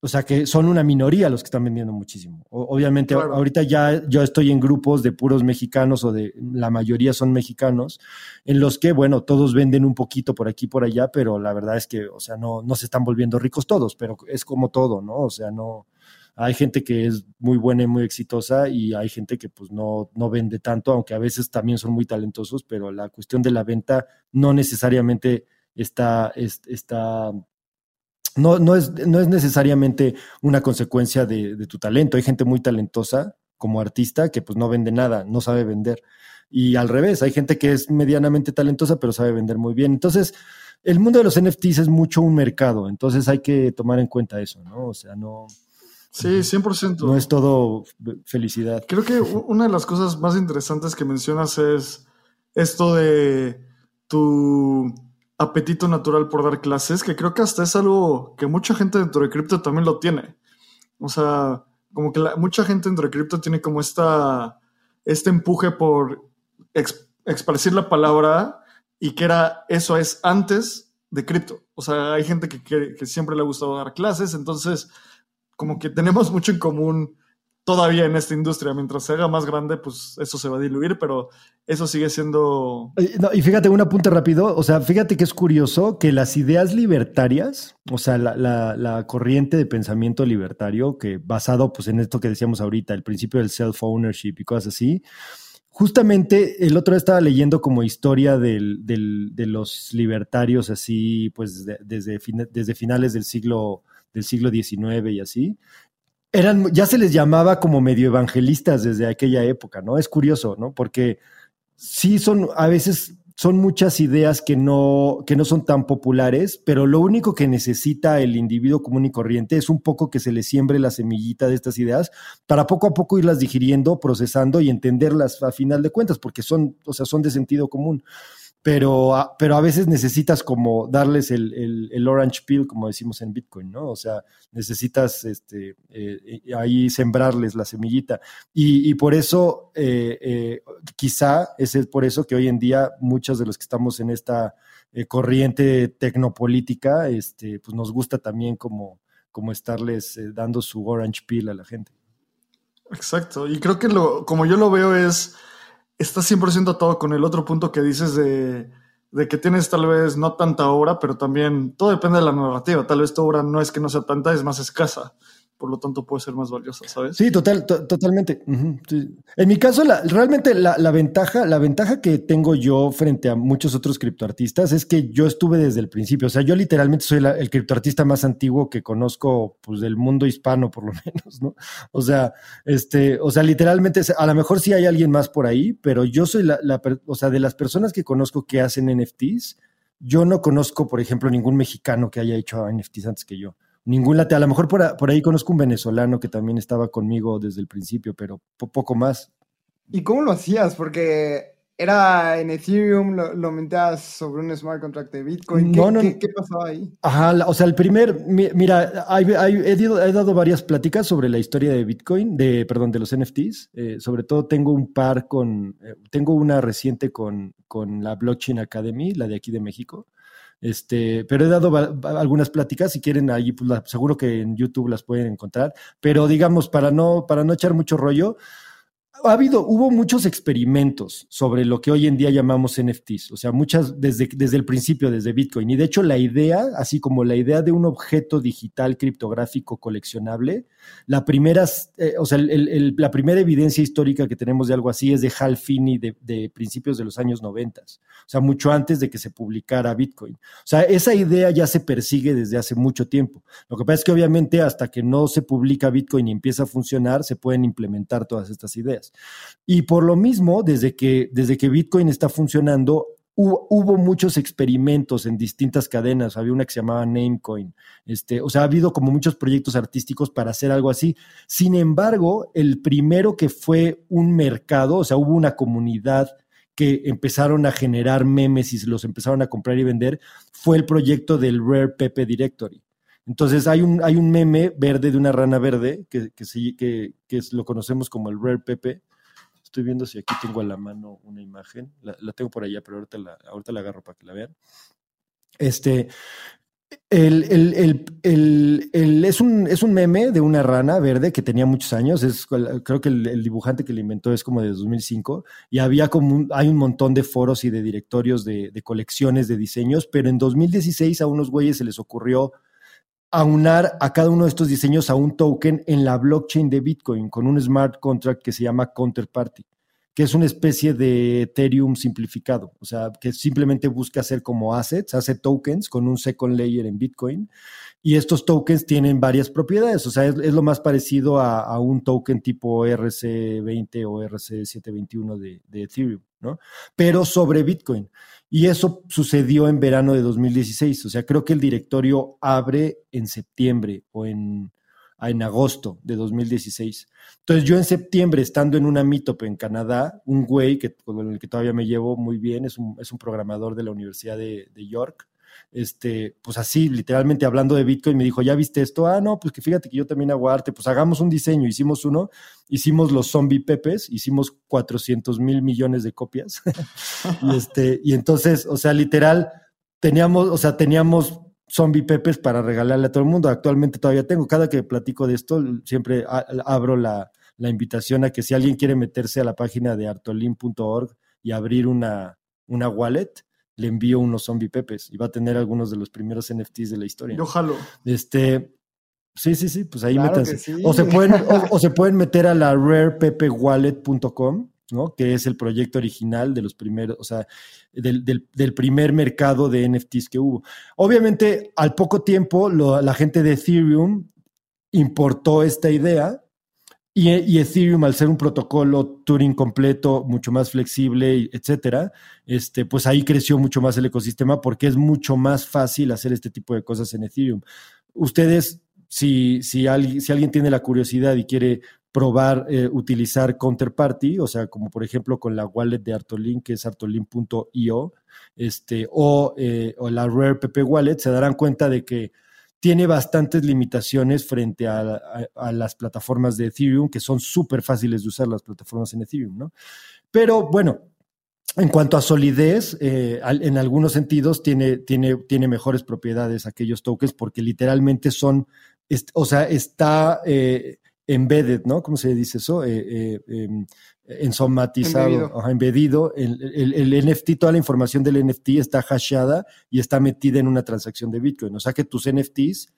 o sea que son una minoría los que están vendiendo muchísimo. obviamente ahorita ya yo estoy en grupos de puros mexicanos o de la mayoría son mexicanos, en los que, bueno, todos venden un poquito por aquí por allá, pero la verdad es que, o sea, no, no se están volviendo ricos todos, pero es como todo, ¿no? O sea, no, hay gente que es muy buena y muy exitosa y hay gente que pues no, no vende tanto, aunque a veces también son muy talentosos, pero la cuestión de la venta no necesariamente está, está no, no, es, no es necesariamente una consecuencia de, tu talento. Hay gente muy talentosa como artista que pues no vende nada, no sabe vender. Y al revés, hay gente que es medianamente talentosa pero sabe vender muy bien. Entonces, el mundo de los NFTs es mucho un mercado, entonces hay que tomar en cuenta eso, ¿no? O sea, no... Sí, 100%. No es todo felicidad. Creo que una de las cosas más interesantes que mencionas es esto de tu apetito natural por dar clases, que creo que hasta es algo que mucha gente dentro de cripto también lo tiene. O sea, como que mucha gente dentro de cripto tiene como esta, este empuje por expresar la palabra y que era eso es antes de cripto. O sea, hay gente que, que, siempre le ha gustado dar clases, entonces como que tenemos mucho en común todavía en esta industria. Mientras se haga más grande, pues eso se va a diluir, pero eso sigue siendo... y fíjate, un apunte rápido, o sea, fíjate que es curioso que las ideas libertarias, o sea, la, corriente de pensamiento libertario, que basado pues en esto que decíamos ahorita, el principio del self-ownership y cosas así, Justamente el otro día estaba leyendo como historia del, de los libertarios así, pues desde, desde finales del siglo, del siglo XIX y así. Eran, ya se les llamaba como medio evangelistas desde aquella época, ¿no? Es curioso, ¿no? Porque sí son a veces son muchas ideas que no, que no son tan populares, pero lo único que necesita el individuo común y corriente es un poco que se le siembre la semillita de estas ideas para poco a poco irlas digiriendo, procesando y entenderlas a final de cuentas, porque son, o sea, son de sentido común pero a, pero a veces necesitas como darles el, el, orange peel, como decimos en Bitcoin, ¿no? O sea, necesitas este, eh, ahí sembrarles la semillita. Y, y por eso, eh, eh, quizá es por eso que hoy en día muchos de los que estamos en esta corriente tecnopolítica, este, pues nos gusta también como, como estarles dando su orange peel a la gente. Exacto, y creo que lo, como yo lo veo es está 100% atado con el otro punto que dices de, de, que tienes tal vez no tanta obra, pero también todo depende de la narrativa. Tal vez tu obra no es que no sea tanta, es más escasa por lo tanto puede ser más valiosa, ¿sabes? Sí, total, totalmente. En mi caso, la, realmente la, la, ventaja, la ventaja que tengo yo frente a muchos otros criptoartistas es que yo estuve desde el principio. O sea, yo literalmente soy el criptoartista más antiguo que conozco, pues, del mundo hispano, por lo *laughs* menos, ¿no? O sea, este, o sea, literalmente, a lo mejor sí hay alguien más por ahí, pero yo soy la, la o sea, de las personas que conozco que hacen NFTs, yo no conozco, por ejemplo, ningún mexicano que haya hecho NFTs antes que yo ningún late. A lo mejor por, ahí conozco un venezolano que también estaba conmigo desde el principio, pero poco más. ¿Y cómo lo hacías? Porque era en Ethereum, lo, lo sobre un smart contract de Bitcoin. ¿Qué, ¿qué, pasaba ahí? Ajá, o sea, el primer, mira, he, dado varias pláticas sobre la historia de Bitcoin, de, perdón, de los NFTs. Eh, sobre todo tengo un par con, eh, tengo una reciente con, con la Blockchain Academy, la de aquí de México. Este, pero he dado algunas pláticas, si quieren, ahí pues, seguro que en YouTube las pueden encontrar. Pero digamos, para no, para no echar mucho rollo, ha habido, hubo muchos experimentos sobre lo que hoy en día llamamos NFTs, o sea, muchas desde, desde el principio, desde Bitcoin. Y de hecho, la idea, así como la idea de un objeto digital criptográfico coleccionable, la primera, eh, o sea, la primera evidencia histórica que tenemos de algo así es de Hal Finney de, principios de los años 90, o sea, mucho antes de que se publicara Bitcoin. O sea, esa idea ya se persigue desde hace mucho tiempo. Lo que pasa es que obviamente hasta que no se publica Bitcoin y empieza a funcionar, se pueden implementar todas estas ideas. Y por lo mismo, desde que, desde que Bitcoin está funcionando, Hubo, muchos experimentos en distintas cadenas. Había una que se llamaba Namecoin. Este, o sea, ha habido como muchos proyectos artísticos para hacer algo así. Sin embargo, el primero que fue un mercado, o sea, hubo una comunidad que empezaron a generar memes y los empezaron a comprar y vender, fue el proyecto del Rare Pepe Directory. Entonces hay un, hay un meme verde de una rana verde que, que, que, que lo conocemos como el Rare Pepe, Estoy viendo si aquí tengo a la mano una imagen. La, tengo por allá, pero ahorita la, ahorita la agarro para que la vean. Este, el, el, el, es, un, es un meme de una rana verde que tenía muchos años. Es, creo que el, dibujante que lo inventó es como de 2005 y había como hay un montón de foros y de directorios de, de, colecciones de diseños, pero en 2016 a unos güeyes se les ocurrió aunar a cada uno de estos diseños a un token en la blockchain de Bitcoin con un smart contract que se llama Counterparty, que es una especie de Ethereum simplificado, o sea, que simplemente busca hacer como assets, hace tokens con un second layer en Bitcoin y estos tokens tienen varias propiedades, o sea, es, lo más parecido a, un token tipo RC20 o RC721 de, de Ethereum, ¿no? Pero sobre Bitcoin. Y eso sucedió en verano de 2016. O sea, creo que el directorio abre en septiembre o en, en agosto de 2016. Entonces yo en septiembre, estando en una meetup en Canadá, un güey que, con el que todavía me llevo muy bien, es un, es un programador de la Universidad de, de York, este, pues así, literalmente hablando de Bitcoin, me dijo, ¿ya viste esto? Ah, no, pues que fíjate que yo también hago arte, pues hagamos un diseño, hicimos uno, hicimos los zombie pepes, hicimos 400 mil millones de copias, *laughs* y este, y entonces, o sea, literal, teníamos, o sea, teníamos zombie pepes para regalarle a todo el mundo. Actualmente todavía tengo. Cada que platico de esto, siempre abro la, invitación a que si alguien quiere meterse a la página de artolin.org y abrir una, una wallet, le envío unos zombie pepes y va a tener algunos de los primeros NFTs de la historia. Yo jalo. Este, Sí, sí, sí, pues ahí métanse. O, se pueden, o, se pueden meter a la rarepepewallet.com, ¿no? Que es el proyecto original de los primeros, o sea, del, del, primer mercado de NFTs que hubo. Obviamente, al poco tiempo, la gente de Ethereum importó esta idea y, Ethereum, al ser un protocolo Turing completo, mucho más flexible, etcétera, este, pues ahí creció mucho más el ecosistema porque es mucho más fácil hacer este tipo de cosas en Ethereum. Ustedes si, si, alguien, si alguien tiene la curiosidad y quiere probar eh, utilizar Counterparty, o sea, como por ejemplo con la wallet de Artolin, que es artolin.io, este, o, eh, o, la Rare PP Wallet, se darán cuenta de que tiene bastantes limitaciones frente a, las plataformas de Ethereum, que son súper fáciles de usar las plataformas en Ethereum, ¿no? Pero bueno, en cuanto a solidez, eh, en algunos sentidos tiene, tiene, tiene mejores propiedades aquellos tokens porque literalmente son o sea, está eh, embedded, ¿no? ¿Cómo se dice eso? Eh, eh, em, ensomatizado, embedido. El, el, NFT, toda la información del NFT está hasheada y está metida en una transacción de Bitcoin. O sea que tus NFTs,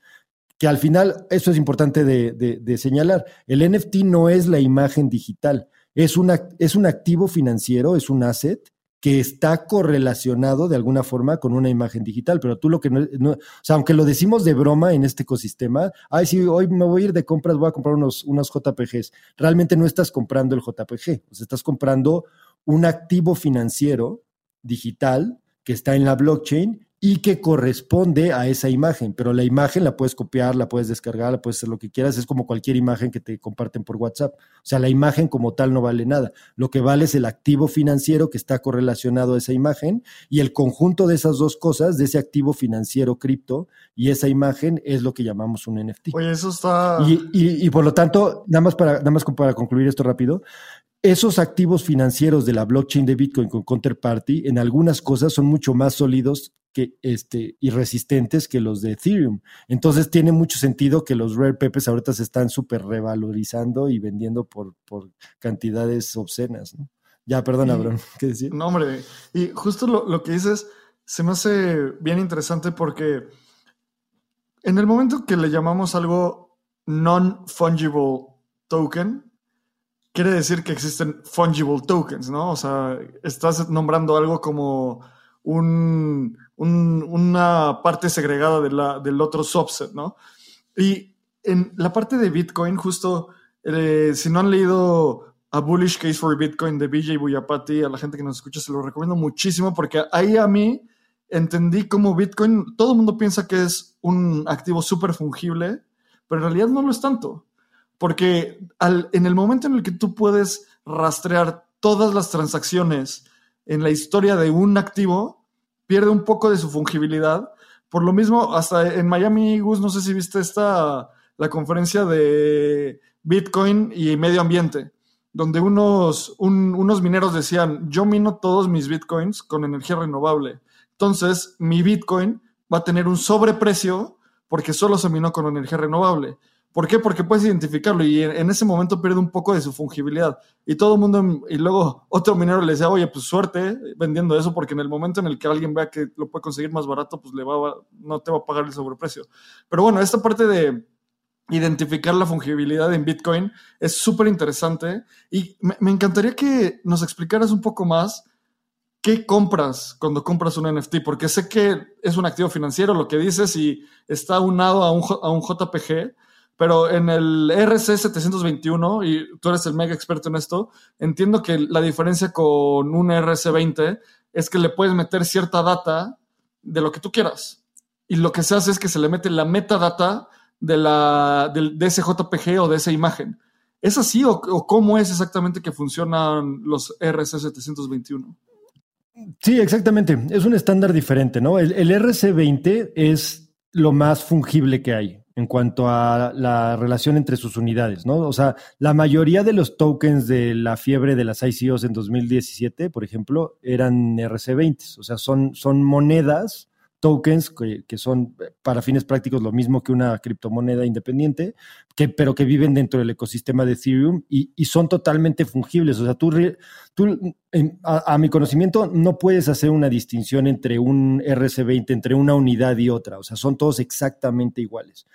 que al final, eso es importante de, de señalar, el NFT no es la imagen digital, es, una, es un activo financiero, es un asset que está correlacionado de alguna forma con una imagen digital, pero tú lo que no, o sea, aunque lo decimos de broma en este ecosistema, ay, sí, hoy me voy a ir de compras, voy a comprar unos, unos JPGs, realmente no estás comprando el JPG, o sea, estás comprando un activo financiero digital que está en la blockchain y que corresponde a esa imagen, pero la imagen la puedes copiar, la puedes descargar, la puedes hacer lo que quieras, es como cualquier imagen que te comparten por WhatsApp. O sea, la imagen como tal no vale nada. Lo que vale es el activo financiero que está correlacionado a esa imagen y el conjunto de esas dos cosas, de ese activo financiero cripto y esa imagen es lo que llamamos un NFT. Oye, eso está... Y, y, por lo tanto, nada más para, nada más para concluir esto rápido, esos activos financieros de la blockchain de Bitcoin con Counterparty en algunas cosas son mucho más sólidos que, este, y resistentes que los de Ethereum. Entonces tiene mucho sentido que los Rare Pepes ahorita se están súper revalorizando y vendiendo por, por cantidades obscenas. ¿no? Ya, perdona, Abraham, *laughs* ¿qué decir? No, hombre, y justo lo, lo que dices se me hace bien interesante porque en el momento que le llamamos algo non-fungible token, quiere decir que existen fungible tokens, ¿no? O sea, estás nombrando algo como un, una parte segregada de la, del otro subset, ¿no? Y en la parte de Bitcoin, justo, eh, si no han leído A Bullish Case for Bitcoin de BJ Buyapati, a la gente que nos escucha se lo recomiendo muchísimo porque ahí a mí entendí cómo Bitcoin, todo el mundo piensa que es un activo súper fungible, pero en realidad no lo es tanto. Porque en el momento en el que tú puedes rastrear todas las transacciones en la historia de un activo, pierde un poco de su fungibilidad. Por lo mismo, hasta en Miami, Gus, no sé si viste esta, la conferencia de Bitcoin y medio ambiente, donde unos, unos mineros decían, yo mino todos mis Bitcoins con energía renovable. Entonces, mi Bitcoin va a tener un sobreprecio porque solo se minó con energía renovable. ¿Por qué? Porque puedes identificarlo y en, ese momento pierde un poco de su fungibilidad. Y todo el mundo, y luego otro minero le decía, oye, pues suerte vendiendo eso, porque en el momento en el que alguien vea que lo puede conseguir más barato, pues le va, no te va a pagar el sobreprecio. Pero bueno, esta parte de identificar la fungibilidad en Bitcoin es súper interesante y me, me encantaría que nos explicaras un poco más ¿qué compras cuando compras un NFT? Porque sé que es un activo financiero, lo que dices, y está unado a un, a un JPG, pero en el RC 721, y tú eres el mega experto en esto, entiendo que la diferencia con un RC 20 es que le puedes meter cierta data de lo que tú quieras. Y lo que se hace es que se le mete la metadata de, la, de, ese JPG o de esa imagen. ¿Es así o, cómo es exactamente que funcionan los RC 721? Sí, exactamente. Es un estándar diferente, ¿no? El RC20 es lo más fungible que hay en cuanto a la relación entre sus unidades, ¿no? O sea, la mayoría de los tokens de la fiebre de las ICOs en 2017, por ejemplo, eran RC20, o sea, son, son monedas tokens que, son para fines prácticos lo mismo que una criptomoneda independiente, que, pero que viven dentro del ecosistema de Ethereum y, son totalmente fungibles. O sea, tú, tú a, mi conocimiento, no puedes hacer una distinción entre un RC20, entre una unidad y otra. O sea, son todos exactamente iguales.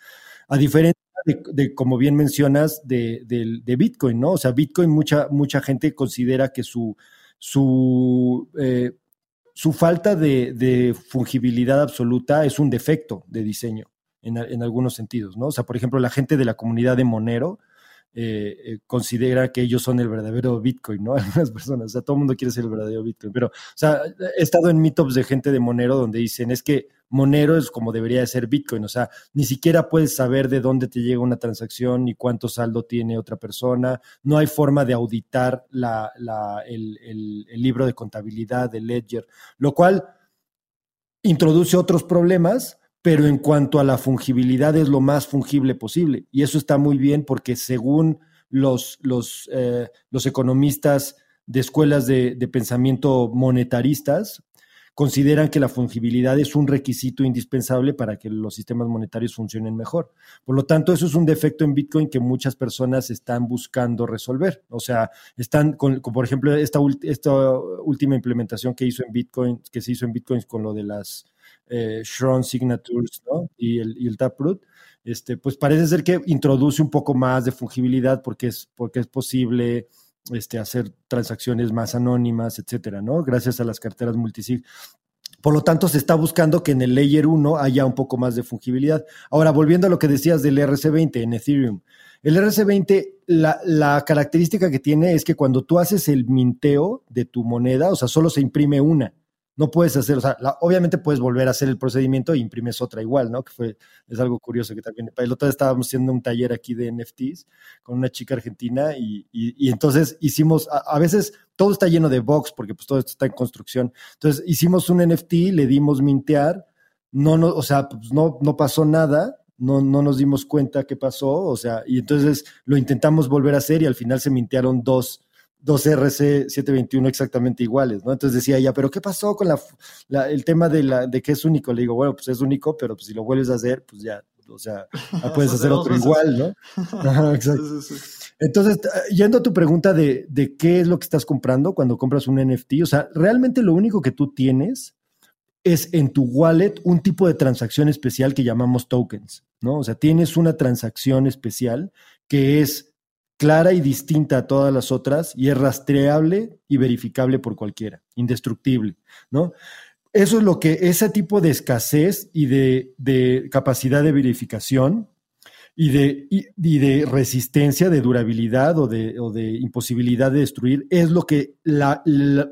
A diferencia de, como bien mencionas, de, Bitcoin, ¿no? O sea, Bitcoin mucha, mucha gente considera que su, su, eh, su falta de, fungibilidad absoluta es un defecto de diseño en, en, algunos sentidos, ¿no? O sea, por ejemplo, la gente de la comunidad de Monero eh, eh, considera que ellos son el verdadero Bitcoin, ¿no? *laughs* Algunas personas, o sea, todo el mundo quiere ser el verdadero Bitcoin, pero, o sea, he estado en meetups de gente de Monero donde dicen, es que Monero es como debería de ser Bitcoin, o sea, ni siquiera puedes saber de dónde te llega una transacción ni cuánto saldo tiene otra persona, no hay forma de auditar la, el, el libro de contabilidad, del ledger, lo cual introduce otros problemas pero en cuanto a la fungibilidad es lo más fungible posible. Y eso está muy bien porque según los, los, eh, los economistas de escuelas de, pensamiento monetaristas, consideran que la fungibilidad es un requisito indispensable para que los sistemas monetarios funcionen mejor. Por lo tanto, eso es un defecto en Bitcoin que muchas personas están buscando resolver. O sea, están con, por ejemplo, esta, esta última implementación que hizo en Bitcoin, que se hizo en Bitcoin con lo de las eh, Signatures ¿no? y el, y el Taproot, este, pues parece ser que introduce un poco más de fungibilidad porque es, porque es posible este, hacer transacciones más anónimas, etcétera, ¿no? Gracias a las carteras multisig. Por lo tanto, se está buscando que en el Layer 1 haya un poco más de fungibilidad. Ahora, volviendo a lo que decías del RC20 en Ethereum. El RC20, la, la, característica que tiene es que cuando tú haces el minteo de tu moneda, o sea, solo se imprime una. No puedes hacer, o sea, obviamente puedes volver a hacer el procedimiento e imprimes otra igual, ¿no? Que fue, es algo curioso que también, el otro día estábamos haciendo un taller aquí de NFTs con una chica argentina y, y, entonces hicimos, a, veces todo está lleno de box porque pues todo esto está en construcción. Entonces hicimos un NFT, le dimos mintear, no, no, o sea, pues no, no pasó nada, no, no nos dimos cuenta qué pasó, o sea, y entonces lo intentamos volver a hacer y al final se mintearon dos dos RC721 exactamente iguales, ¿no? Entonces decía ella, pero ¿qué pasó con la, el tema de, la, de que es único? Le digo, bueno, pues es único, pero pues si lo vuelves a hacer, pues ya, o sea, *laughs* puedes hacer otro igual, ¿no? *laughs* exacto. Entonces, yendo a tu pregunta de, de qué es lo que estás comprando cuando compras un NFT, o sea, realmente lo único que tú tienes es en tu wallet un tipo de transacción especial que llamamos tokens, ¿no? O sea, tienes una transacción especial que es clara y distinta a todas las otras y es rastreable y verificable por cualquiera, indestructible, ¿no? Eso es lo que ese tipo de escasez y de, capacidad de verificación y de, resistencia, de durabilidad o de, de, imposibilidad de destruir es lo que la,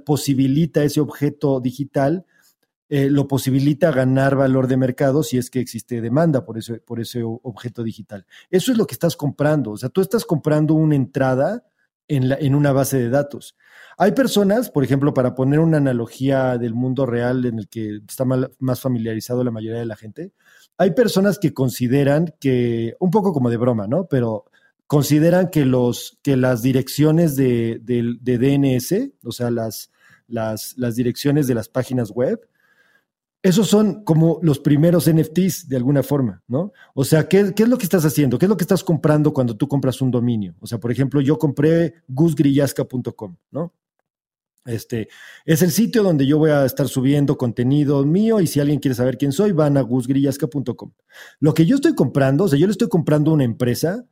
posibilita ese objeto digital eh, lo posibilita ganar valor de mercado si es que existe demanda por ese, por ese objeto digital. Eso es lo que estás comprando. O sea, tú estás comprando una entrada en, la, en una base de datos. Hay personas, por ejemplo, para poner una analogía del mundo real en el que está más familiarizado la mayoría de la gente, hay personas que consideran que, un poco como de broma, ¿no? Pero consideran que, los, que las direcciones de, de DNS, o sea, las, las, las direcciones de las páginas web, esos son como los primeros NFTs de alguna forma, ¿no? O sea, ¿qué, es lo que estás haciendo? ¿Qué es lo que estás comprando cuando tú compras un dominio? O sea, por ejemplo, yo compré gusgrillasca.com, ¿no? Este es el sitio donde yo voy a estar subiendo contenido mío y si alguien quiere saber quién soy, van a gusgrillasca.com. Lo que yo estoy comprando, o sea, yo le estoy comprando una empresa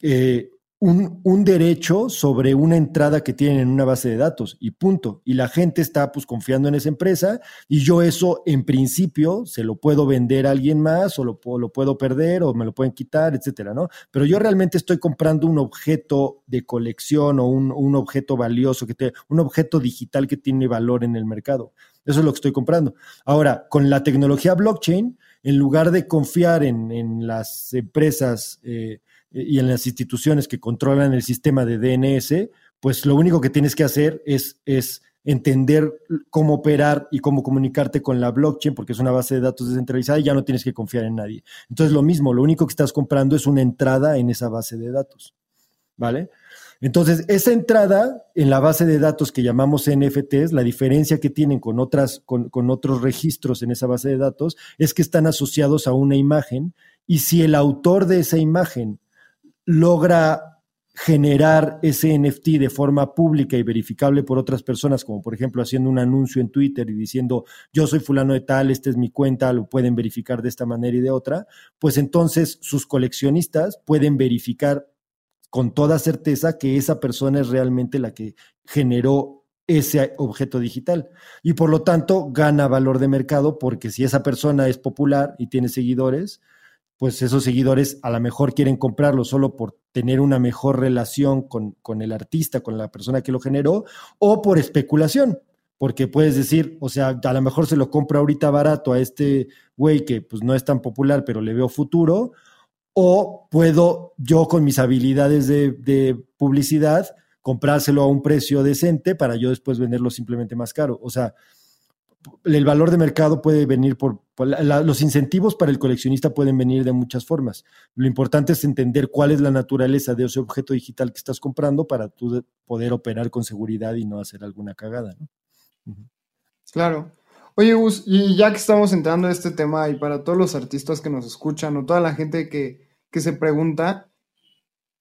eh, un, derecho sobre una entrada que tienen en una base de datos y punto. Y la gente está pues confiando en esa empresa y yo eso en principio se lo puedo vender a alguien más o lo, puedo perder o me lo pueden quitar, etcétera, ¿no? Pero yo realmente estoy comprando un objeto de colección o un, un objeto valioso, que un objeto digital que tiene valor en el mercado. Eso es lo que estoy comprando. Ahora, con la tecnología blockchain, en lugar de confiar en, en las empresas eh, y en las instituciones que controlan el sistema de DNS, pues lo único que tienes que hacer es, es entender cómo operar y cómo comunicarte con la blockchain, porque es una base de datos descentralizada y ya no tienes que confiar en nadie. Entonces, lo mismo, lo único que estás comprando es una entrada en esa base de datos. ¿Vale? Entonces, esa entrada en la base de datos que llamamos NFTs, la diferencia que tienen con, otras, con, con otros registros en esa base de datos es que están asociados a una imagen y si el autor de esa imagen logra generar ese NFT de forma pública y verificable por otras personas, como por ejemplo haciendo un anuncio en Twitter y diciendo yo soy fulano de tal, esta es mi cuenta, lo pueden verificar de esta manera y de otra, pues entonces sus coleccionistas pueden verificar con toda certeza que esa persona es realmente la que generó ese objeto digital. Y por lo tanto gana valor de mercado porque si esa persona es popular y tiene seguidores, pues esos seguidores a lo mejor quieren comprarlo solo por tener una mejor relación con, con, el artista, con la persona que lo generó, o por especulación, porque puedes decir, o sea, a lo mejor se lo compra ahorita barato a este güey que pues no es tan popular, pero le veo futuro, o puedo yo con mis habilidades de, de publicidad comprárselo a un precio decente para yo después venderlo simplemente más caro. O sea, el valor de mercado puede venir por, los incentivos para el coleccionista pueden venir de muchas formas. Lo importante es entender cuál es la naturaleza de ese objeto digital que estás comprando para tú poder operar con seguridad y no hacer alguna cagada. Claro. Oye, Gus, y ya que estamos entrando en este tema y para todos los artistas que nos escuchan o toda la gente que, que se pregunta,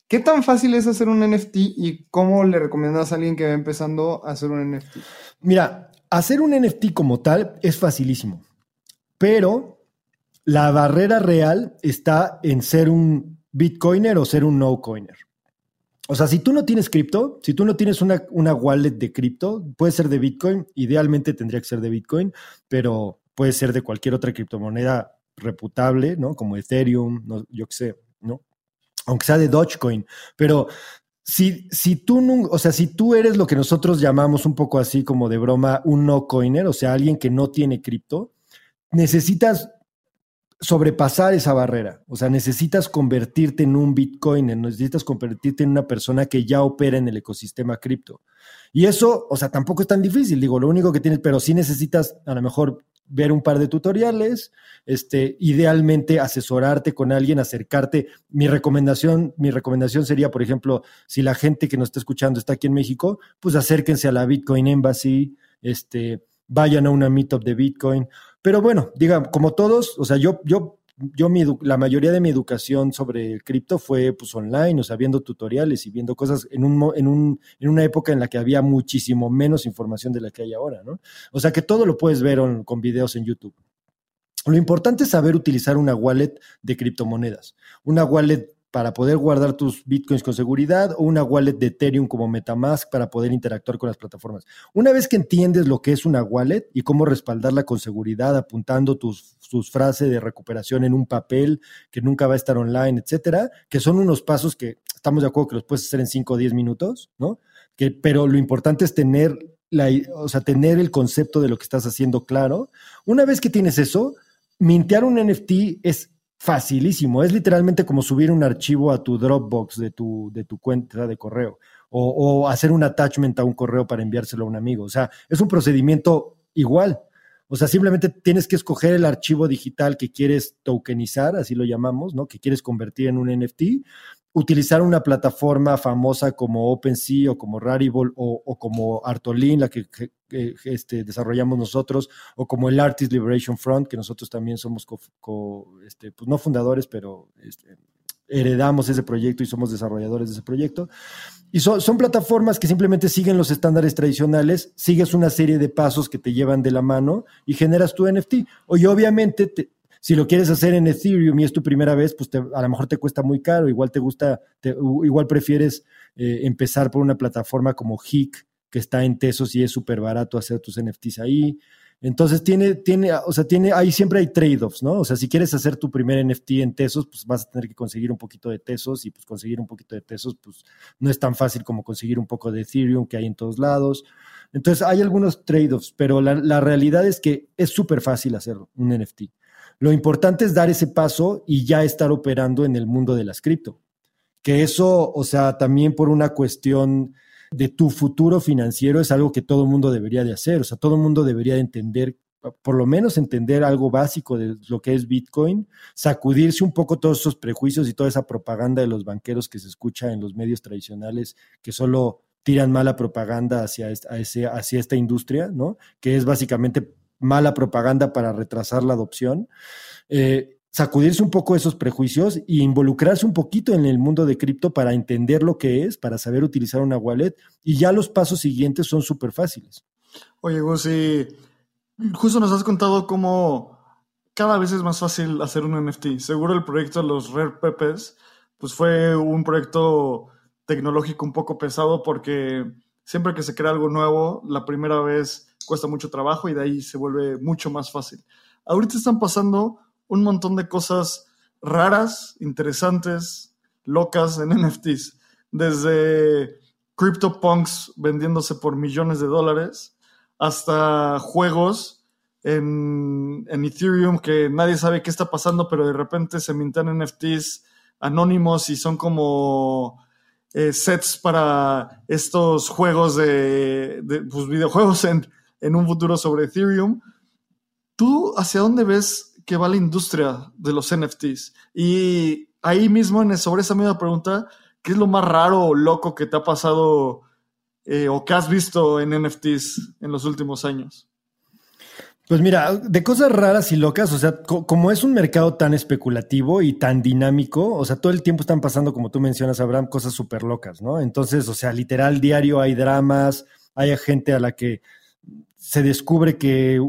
¿qué tan fácil es hacer un NFT y cómo le recomiendas a alguien que va empezando a hacer un NFT? Mira, Hacer un NFT como tal es facilísimo, pero la barrera real está en ser un Bitcoiner o ser un no-coiner. O sea, si tú no tienes cripto, si tú no tienes una, una wallet de cripto, puede ser de Bitcoin, idealmente tendría que ser de Bitcoin, pero puede ser de cualquier otra criptomoneda reputable, ¿no? Como Ethereum, no, yo qué sé, ¿no? Aunque sea de Dogecoin. Pero si, si tú, o sea, si tú eres lo que nosotros llamamos un poco así como de broma un no coiner, o sea, alguien que no tiene cripto, necesitas sobrepasar esa barrera. O sea, necesitas convertirte en un bitcoiner, necesitas convertirte en una persona que ya opera en el ecosistema cripto. Y eso, o sea, tampoco es tan difícil, digo, lo único que tienes, pero sí necesitas a lo mejor ver un par de tutoriales, este, idealmente asesorarte con alguien, acercarte. Mi recomendación, mi recomendación sería, por ejemplo, si la gente que nos está escuchando está aquí en México, pues acérquense a la Bitcoin Embassy, este, vayan a una meetup de Bitcoin. Pero bueno, diga, como todos, o sea, yo, yo yo mi, la mayoría de mi educación sobre cripto fue pues online, o sea, viendo tutoriales y viendo cosas en, un, en, un, en una época en la que había muchísimo menos información de la que hay ahora, ¿no? O sea, que todo lo puedes ver con videos en YouTube. Lo importante es saber utilizar una wallet de criptomonedas, una wallet para poder guardar tus bitcoins con seguridad o una wallet de Ethereum como Metamask para poder interactuar con las plataformas. Una vez que entiendes lo que es una wallet y cómo respaldarla con seguridad, apuntando tus, frases de recuperación en un papel que nunca va a estar online, etcétera, que son unos pasos que estamos de acuerdo que los puedes hacer en 5 o 10 minutos, ¿no? Que, pero lo importante es tener, la, o sea, tener el concepto de lo que estás haciendo claro. Una vez que tienes eso, mintear un NFT es facilísimo. Es literalmente como subir un archivo a tu Dropbox de tu, de tu cuenta de correo o, hacer un attachment a un correo para enviárselo a un amigo. O sea, es un procedimiento igual. O sea, simplemente tienes que escoger el archivo digital que quieres tokenizar, así lo llamamos, ¿no? Que quieres convertir en un NFT utilizar una plataforma famosa como OpenSea o como Rarible o, como Artolin, la que, este, desarrollamos nosotros, o como el Artist Liberation Front, que nosotros también somos, este, pues no fundadores, pero este, heredamos ese proyecto y somos desarrolladores de ese proyecto. Y son, plataformas que simplemente siguen los estándares tradicionales, sigues una serie de pasos que te llevan de la mano y generas tu NFT. Y obviamente te, si lo quieres hacer en Ethereum y es tu primera vez, pues a lo mejor te cuesta muy caro, igual te gusta, igual prefieres eh, empezar por una plataforma como HIC, que está en Tesos y es súper barato hacer tus NFTs ahí. Entonces tiene, tiene, o sea, tiene, ahí siempre hay trade-offs, ¿no? O sea, si quieres hacer tu primer NFT en Tesos, pues vas a tener que conseguir un poquito de Tesos y pues conseguir un poquito de Tesos, pues no es tan fácil como conseguir un poco de Ethereum que hay en todos lados. Entonces hay algunos trade-offs, pero la, la realidad es que es súper fácil hacer un NFT. Lo importante es dar ese paso y ya estar operando en el mundo de las cripto. Que eso, o sea, también por una cuestión de tu futuro financiero es algo que todo mundo debería de hacer. O sea, todo mundo debería de entender por lo menos entender algo básico de lo que es Bitcoin, sacudirse un poco todos esos prejuicios y toda esa propaganda de los banqueros que se escucha en los medios tradicionales, que solo tiran mala propaganda hacia esta industria, ¿no? Que es básicamente mala propaganda para retrasar la adopción. Eh, sacudirse un poco esos prejuicios e involucrarse un poquito en el mundo de cripto para entender lo que es, para saber utilizar una wallet y ya los pasos siguientes son súper fáciles. Oye, Gusi, justo nos has contado cómo cada vez es más fácil hacer un NFT. Seguro el proyecto de los Rare Pepes pues fue un proyecto tecnológico un poco pesado porque siempre que se crea algo nuevo, la primera vez cuesta mucho trabajo y de ahí se vuelve mucho más fácil. Ahorita están pasando un montón de cosas raras, interesantes, locas en *laughs* NFTs. Desde CryptoPunks vendiéndose por millones de dólares hasta juegos en, Ethereum que nadie sabe qué está pasando, pero de repente se mintan NFTs anónimos y son como eh, sets para estos juegos de, pues, videojuegos en, en un futuro sobre Ethereum. ¿Tú hacia dónde ves que va la industria de los NFTs. Y ahí mismo, sobre esa misma pregunta, ¿qué es lo más raro o loco que te ha pasado eh, o que has visto en NFTs en los últimos años? Pues mira, de cosas raras y locas, o sea, como es un mercado tan especulativo y tan dinámico, o sea, todo el tiempo están pasando, como tú mencionas, Abraham, cosas súper locas, ¿no? Entonces, o sea, literal, diario hay dramas, hay gente a la que se descubre que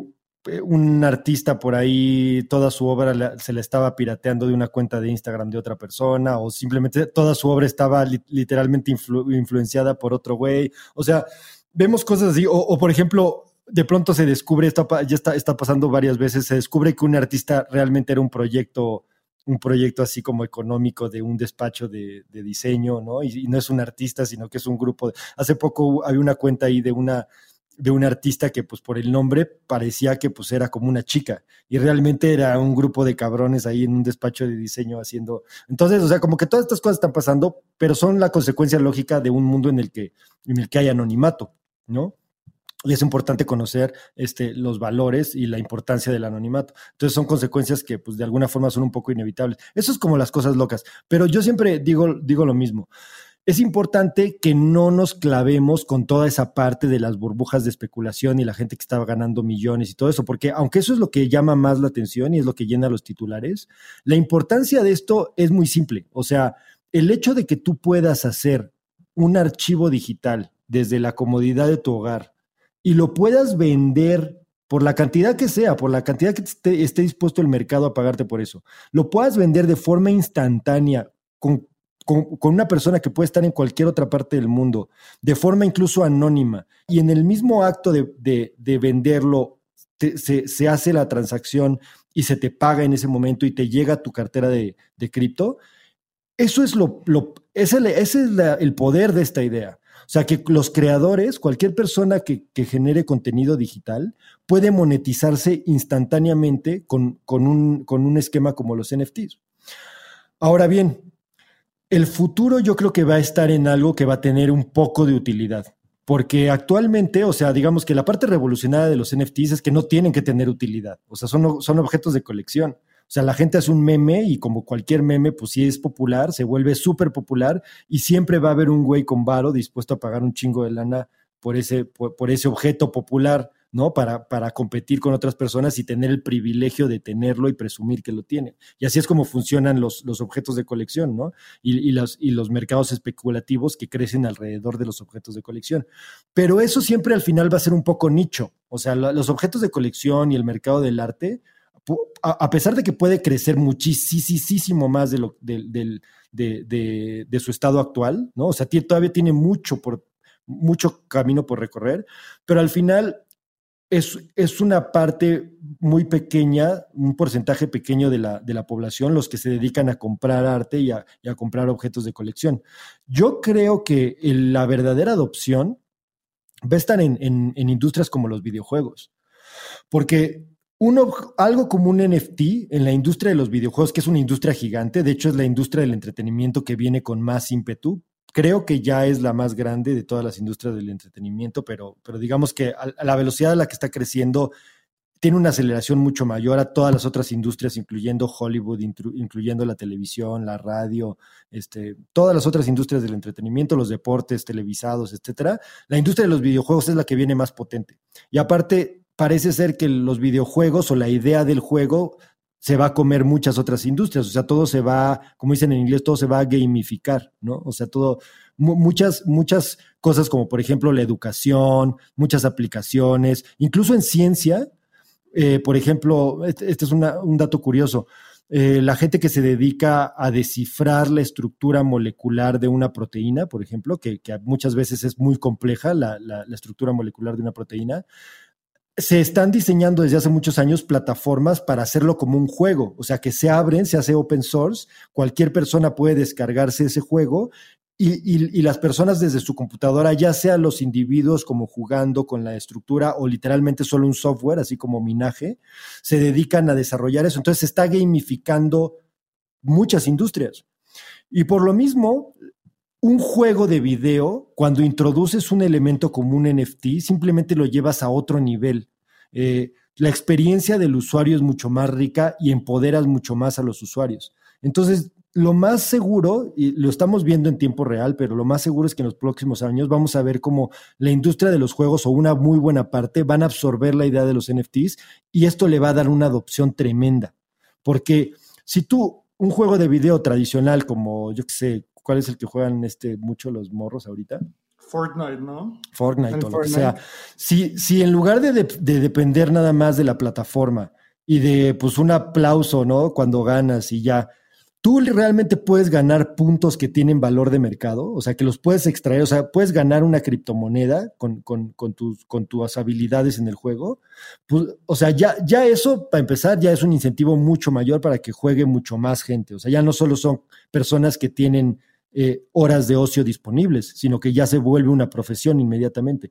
eh, un artista por ahí, toda su obra se le estaba pirateando de una cuenta de Instagram de otra persona, o simplemente toda su obra estaba literalmente influenciada por otro güey. O sea, vemos cosas así, o, por ejemplo, de pronto se descubre, esto ya está, está pasando varias veces, se descubre que un artista realmente era un proyecto un proyecto así como económico de un despacho de, diseño, ¿no? Y, y, no es un artista, sino que es un grupo. De, hace poco había una cuenta ahí de una de un artista que pues por el nombre parecía que pues era como una chica y realmente era un grupo de cabrones ahí en un despacho de diseño haciendo entonces o sea como que todas estas cosas están pasando pero son la consecuencia lógica de un mundo en el que en el que hay anonimato no y es importante conocer este, los valores y la importancia del anonimato. Entonces son consecuencias que pues de alguna forma son un poco inevitables. Eso es como las cosas locas. Pero yo siempre digo, digo lo mismo es importante que no nos clavemos con toda esa parte de las burbujas de especulación y la gente que estaba ganando millones y todo eso, porque aunque eso es lo que llama más la atención y es lo que llena los titulares, la importancia de esto es muy simple. O sea, el hecho de que tú puedas hacer un archivo digital desde la comodidad de tu hogar y lo puedas vender por la cantidad que sea, por la cantidad que esté, esté dispuesto el mercado a pagarte por eso, lo puedas vender de forma instantánea con con, una persona que puede estar en cualquier otra parte del mundo, de forma incluso anónima, y en el mismo acto de, venderlo, se, hace la transacción y se te paga en ese momento y te llega tu cartera de, cripto, eso es lo, ese, es el poder de esta idea. O sea, que los creadores, cualquier persona que, genere contenido digital, puede monetizarse instantáneamente con, un, con un esquema como los NFTs. Ahora bien, el futuro yo creo que va a estar en algo que va a tener un poco de utilidad. Porque actualmente, o sea, digamos que la parte revolucionaria de los NFTs es que no tienen que tener utilidad. O sea, son, son objetos de colección. O sea, la gente hace un meme y como cualquier meme, pues si es popular, se vuelve súper popular y siempre va a haber un güey con varo dispuesto a pagar un chingo de lana por ese, por ese objeto popular. ¿No? Para, para competir con otras personas y tener el privilegio de tenerlo y presumir que lo tiene. Y así es como funcionan los, los objetos de colección, ¿no? Y, los, y los mercados especulativos que crecen alrededor de los objetos de colección. Pero eso siempre al final va a ser un poco nicho. O sea, los objetos de colección y el mercado del arte, a, pesar de que puede crecer muchísimo más de, lo, de, de, su estado actual, ¿no? O sea, todavía tiene mucho por, mucho camino por recorrer, pero al final es, una parte muy pequeña, un porcentaje pequeño de la, de la población, los que se dedican a comprar arte y a, comprar objetos de colección. Yo creo que la verdadera adopción va a estar en, industrias como los videojuegos, porque uno, algo como un NFT en la industria de los videojuegos, que es una industria gigante, de hecho es la industria del entretenimiento que viene con más ímpetu, creo que ya es la más grande de todas las industrias del entretenimiento, pero, pero digamos que a, la velocidad a la que está creciendo, tiene una aceleración mucho mayor a todas las otras industrias, incluyendo Hollywood, incluyendo la televisión, la radio, este, todas las otras industrias del entretenimiento, los deportes, televisados, etcétera. La industria de los videojuegos es la que viene más potente. Y aparte, parece ser que los videojuegos o la idea del juego se va a comer muchas otras industrias, o sea, todo se va, como dicen en inglés, todo se va a gamificar, ¿no? O sea, todo, muchas, muchas cosas como por ejemplo la educación, muchas aplicaciones, incluso en ciencia, eh, por ejemplo, este, es un dato curioso, eh, la gente que se dedica a descifrar la estructura molecular de una proteína, por ejemplo, que, muchas veces es muy compleja la, la, estructura molecular de una proteína, se están diseñando desde hace muchos años plataformas para hacerlo como un juego, o sea, que se abren, se hace open source, cualquier persona puede descargarse ese juego y, las personas desde su computadora, ya sea los individuos como jugando con la estructura o literalmente solo un software, así como Minaje, se dedican a desarrollar eso. Entonces se está gamificando muchas industrias. Y por lo mismo, un juego de video, cuando introduces un elemento como un NFT, simplemente lo llevas a otro nivel. Eh, la experiencia del usuario es mucho más rica y empoderas mucho más a los usuarios. Entonces, lo más seguro, y lo estamos viendo en tiempo real, pero lo más seguro es que en los próximos años vamos a ver cómo la industria de los juegos o una muy buena parte van a absorber la idea de los NFTs y esto le va a dar una adopción tremenda. Porque si tú, un juego de video tradicional como, yo qué sé, ¿Cuál es el que juegan este, mucho los morros ahorita? Fortnite, ¿no? Fortnite o lo que sea. Si, si en lugar de, de, depender nada más de la plataforma y de pues un aplauso, ¿no? Cuando ganas y ya, tú realmente puedes ganar puntos que tienen valor de mercado, o sea, que los puedes extraer, o sea, puedes ganar una criptomoneda con, con, con, tus, con tus habilidades en el juego. Pues, o sea, ya, ya eso, para empezar, ya es un incentivo mucho mayor para que juegue mucho más gente. O sea, ya no solo son personas que tienen eh, horas de ocio disponibles, sino que ya se vuelve una profesión inmediatamente.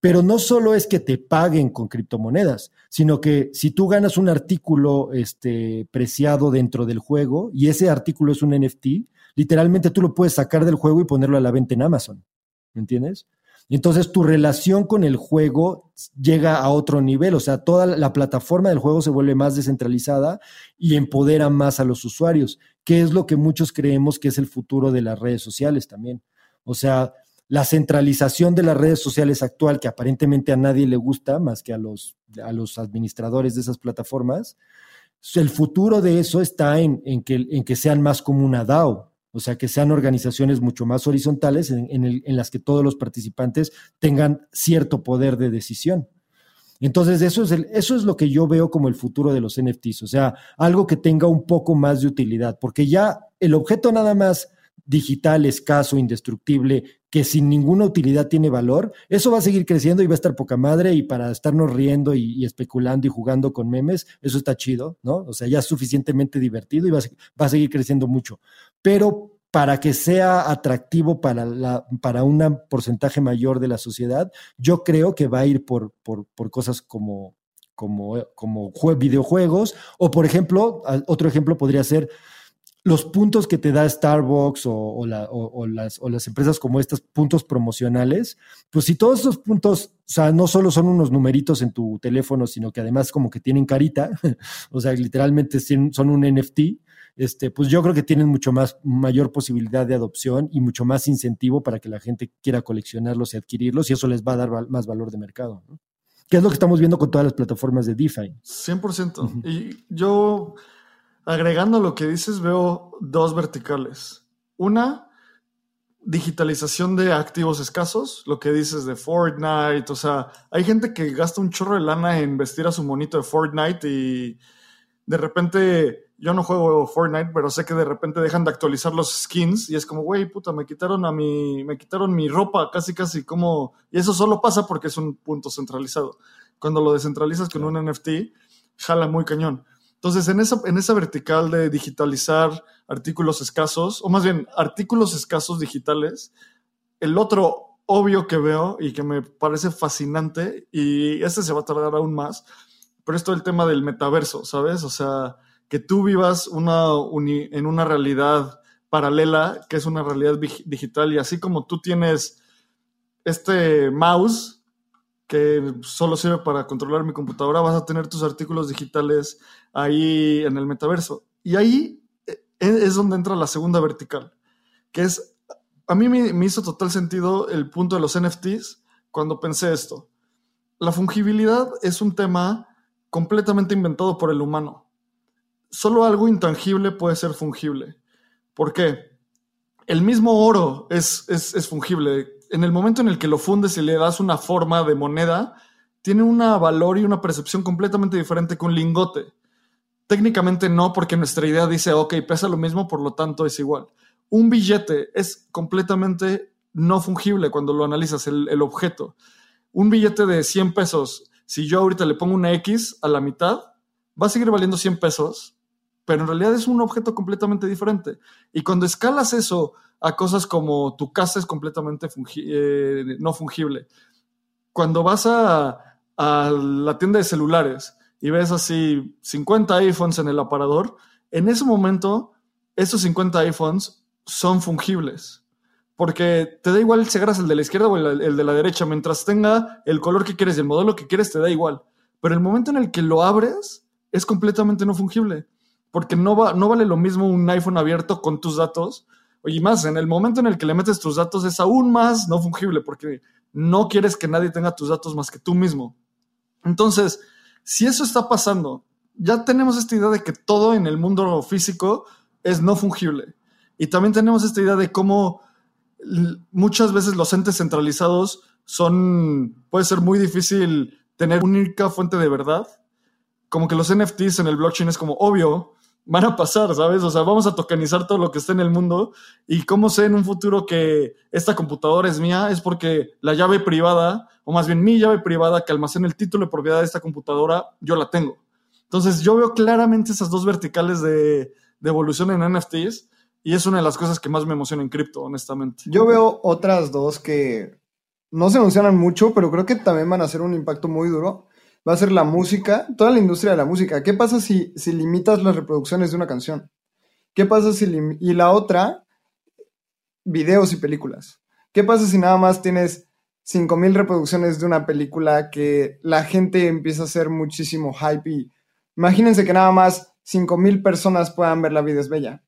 Pero no solo es que te paguen con criptomonedas, sino que si tú ganas un artículo este, preciado dentro del juego y ese artículo es un NFT, literalmente tú lo puedes sacar del juego y ponerlo a la venta en Amazon. ¿Me entiendes? Entonces tu relación con el juego llega a otro nivel, o sea, toda la plataforma del juego se vuelve más descentralizada y empodera más a los usuarios, que es lo que muchos creemos que es el futuro de las redes sociales también. O sea, la centralización de las redes sociales actual, que aparentemente a nadie le gusta más que a los, a los administradores de esas plataformas, el futuro de eso está en, en, que, en que sean más como una DAO, o sea, que sean organizaciones mucho más horizontales en, las que todos los participantes tengan cierto poder de decisión. Entonces, eso es, eso es lo que yo veo como el futuro de los NFTs, o sea, algo que tenga un poco más de utilidad, porque ya el objeto nada más digital, escaso, indestructible, que sin ninguna utilidad tiene valor, eso va a seguir creciendo y va a estar poca madre y para estarnos riendo y, especulando y jugando con memes, eso está chido, ¿no? O sea, ya es suficientemente divertido y va a seguir creciendo mucho pero para que sea atractivo para, para un porcentaje mayor de la sociedad, yo creo que va a ir por, por, por cosas como, como, como videojuegos, o por ejemplo, otro ejemplo podría ser los puntos que te da Starbucks o, o, las, o, las, empresas como estas, puntos promocionales, pues si todos esos puntos, o sea, no solo son unos numeritos en tu teléfono, sino que además como que tienen carita, *laughs* o sea, literalmente son un NFT, este, pues yo creo que tienen mucho más, mayor posibilidad de adopción y mucho más incentivo para que la gente quiera coleccionarlos y adquirirlos y eso les va a dar más valor de mercado. ¿no? Que es lo que estamos viendo con todas las plataformas de DeFi. 100%. Y yo, agregando lo que dices, veo dos verticales. Una, digitalización de activos escasos, lo que dices de Fortnite, o sea, hay gente que gasta un chorro de lana en vestir a su monito de Fortnite y de repente yo no juego Fortnite, pero sé que de repente dejan de actualizar los skins y es como, güey, puta, me quitaron a mi, me quitaron mi ropa, casi, casi, como, y eso solo pasa porque es un punto centralizado. Cuando lo descentralizas con un NFT, jala muy cañón. Entonces, en esa, en esa vertical de digitalizar artículos escasos, o más bien artículos escasos digitales, el otro obvio que veo y que me parece fascinante, y este se va a tardar aún más, pero es todo el tema del metaverso, ¿sabes? O sea, que tú vivas en una realidad paralela, que es una realidad digital, y así como tú tienes este mouse que solo sirve para controlar mi computadora, vas a tener tus artículos digitales ahí en el metaverso. Y ahí eh, es donde entra la segunda vertical, que es, a mí me, hizo total sentido el punto de los NFTs cuando pensé esto. La fungibilidad es un tema completamente inventado por el humano. Solo algo intangible puede ser fungible. ¿Por qué? El mismo oro es, es, es fungible en el momento en el que lo fundes y le das una forma de moneda, tiene un valor y una percepción completamente diferente que un lingote. Técnicamente no, porque nuestra idea dice, ok, pesa lo mismo, por lo tanto es igual. Un billete es completamente no fungible cuando lo analizas, el, el objeto. Un billete de 100 pesos, si yo ahorita le pongo una X a la mitad, va a seguir valiendo 100 pesos, pero en realidad es un objeto completamente diferente. Y cuando escalas eso a cosas como tu casa es completamente eh, no fungible. Cuando vas a, la tienda de celulares y ves así 50 iPhones en el aparador, en ese momento esos 50 iPhones son fungibles. Porque te da igual si agarras el de la izquierda o el, el de la derecha, mientras tenga el color que quieres y el modelo que quieres, te da igual. Pero el momento en el que lo abres es completamente no fungible. Porque no, va, no vale lo mismo un iPhone abierto con tus datos Oye, más, en el momento en el que le metes tus datos es aún más no fungible porque no quieres que nadie tenga tus datos más que tú mismo. Entonces, si eso está pasando, ya tenemos esta idea de que todo en el mundo físico es no fungible. Y también tenemos esta idea de cómo muchas veces los entes centralizados son, puede ser muy difícil tener única fuente de verdad. Como que los NFTs en el blockchain es como obvio, van a pasar, ¿sabes? O sea, vamos a tokenizar todo lo que está en el mundo. Y cómo sé en un futuro que esta computadora es mía, es porque la llave privada, o más bien mi llave privada que almacena el título de propiedad de esta computadora, yo la tengo. Entonces, yo veo claramente esas dos verticales de, evolución en NFTs. Y es una de las cosas que más me emociona en cripto, honestamente. Yo veo otras dos que no se emocionan mucho, pero creo que también van a hacer un impacto muy duro va a ser la música, toda la industria de la música. ¿Qué pasa si, si limitas las reproducciones de una canción? ¿Qué pasa si... Y la otra, videos y películas. ¿Qué pasa si nada más tienes 5.000 reproducciones de una película que la gente empieza a hacer muchísimo hype y imagínense que nada más 5.000 personas puedan ver La vida es bella.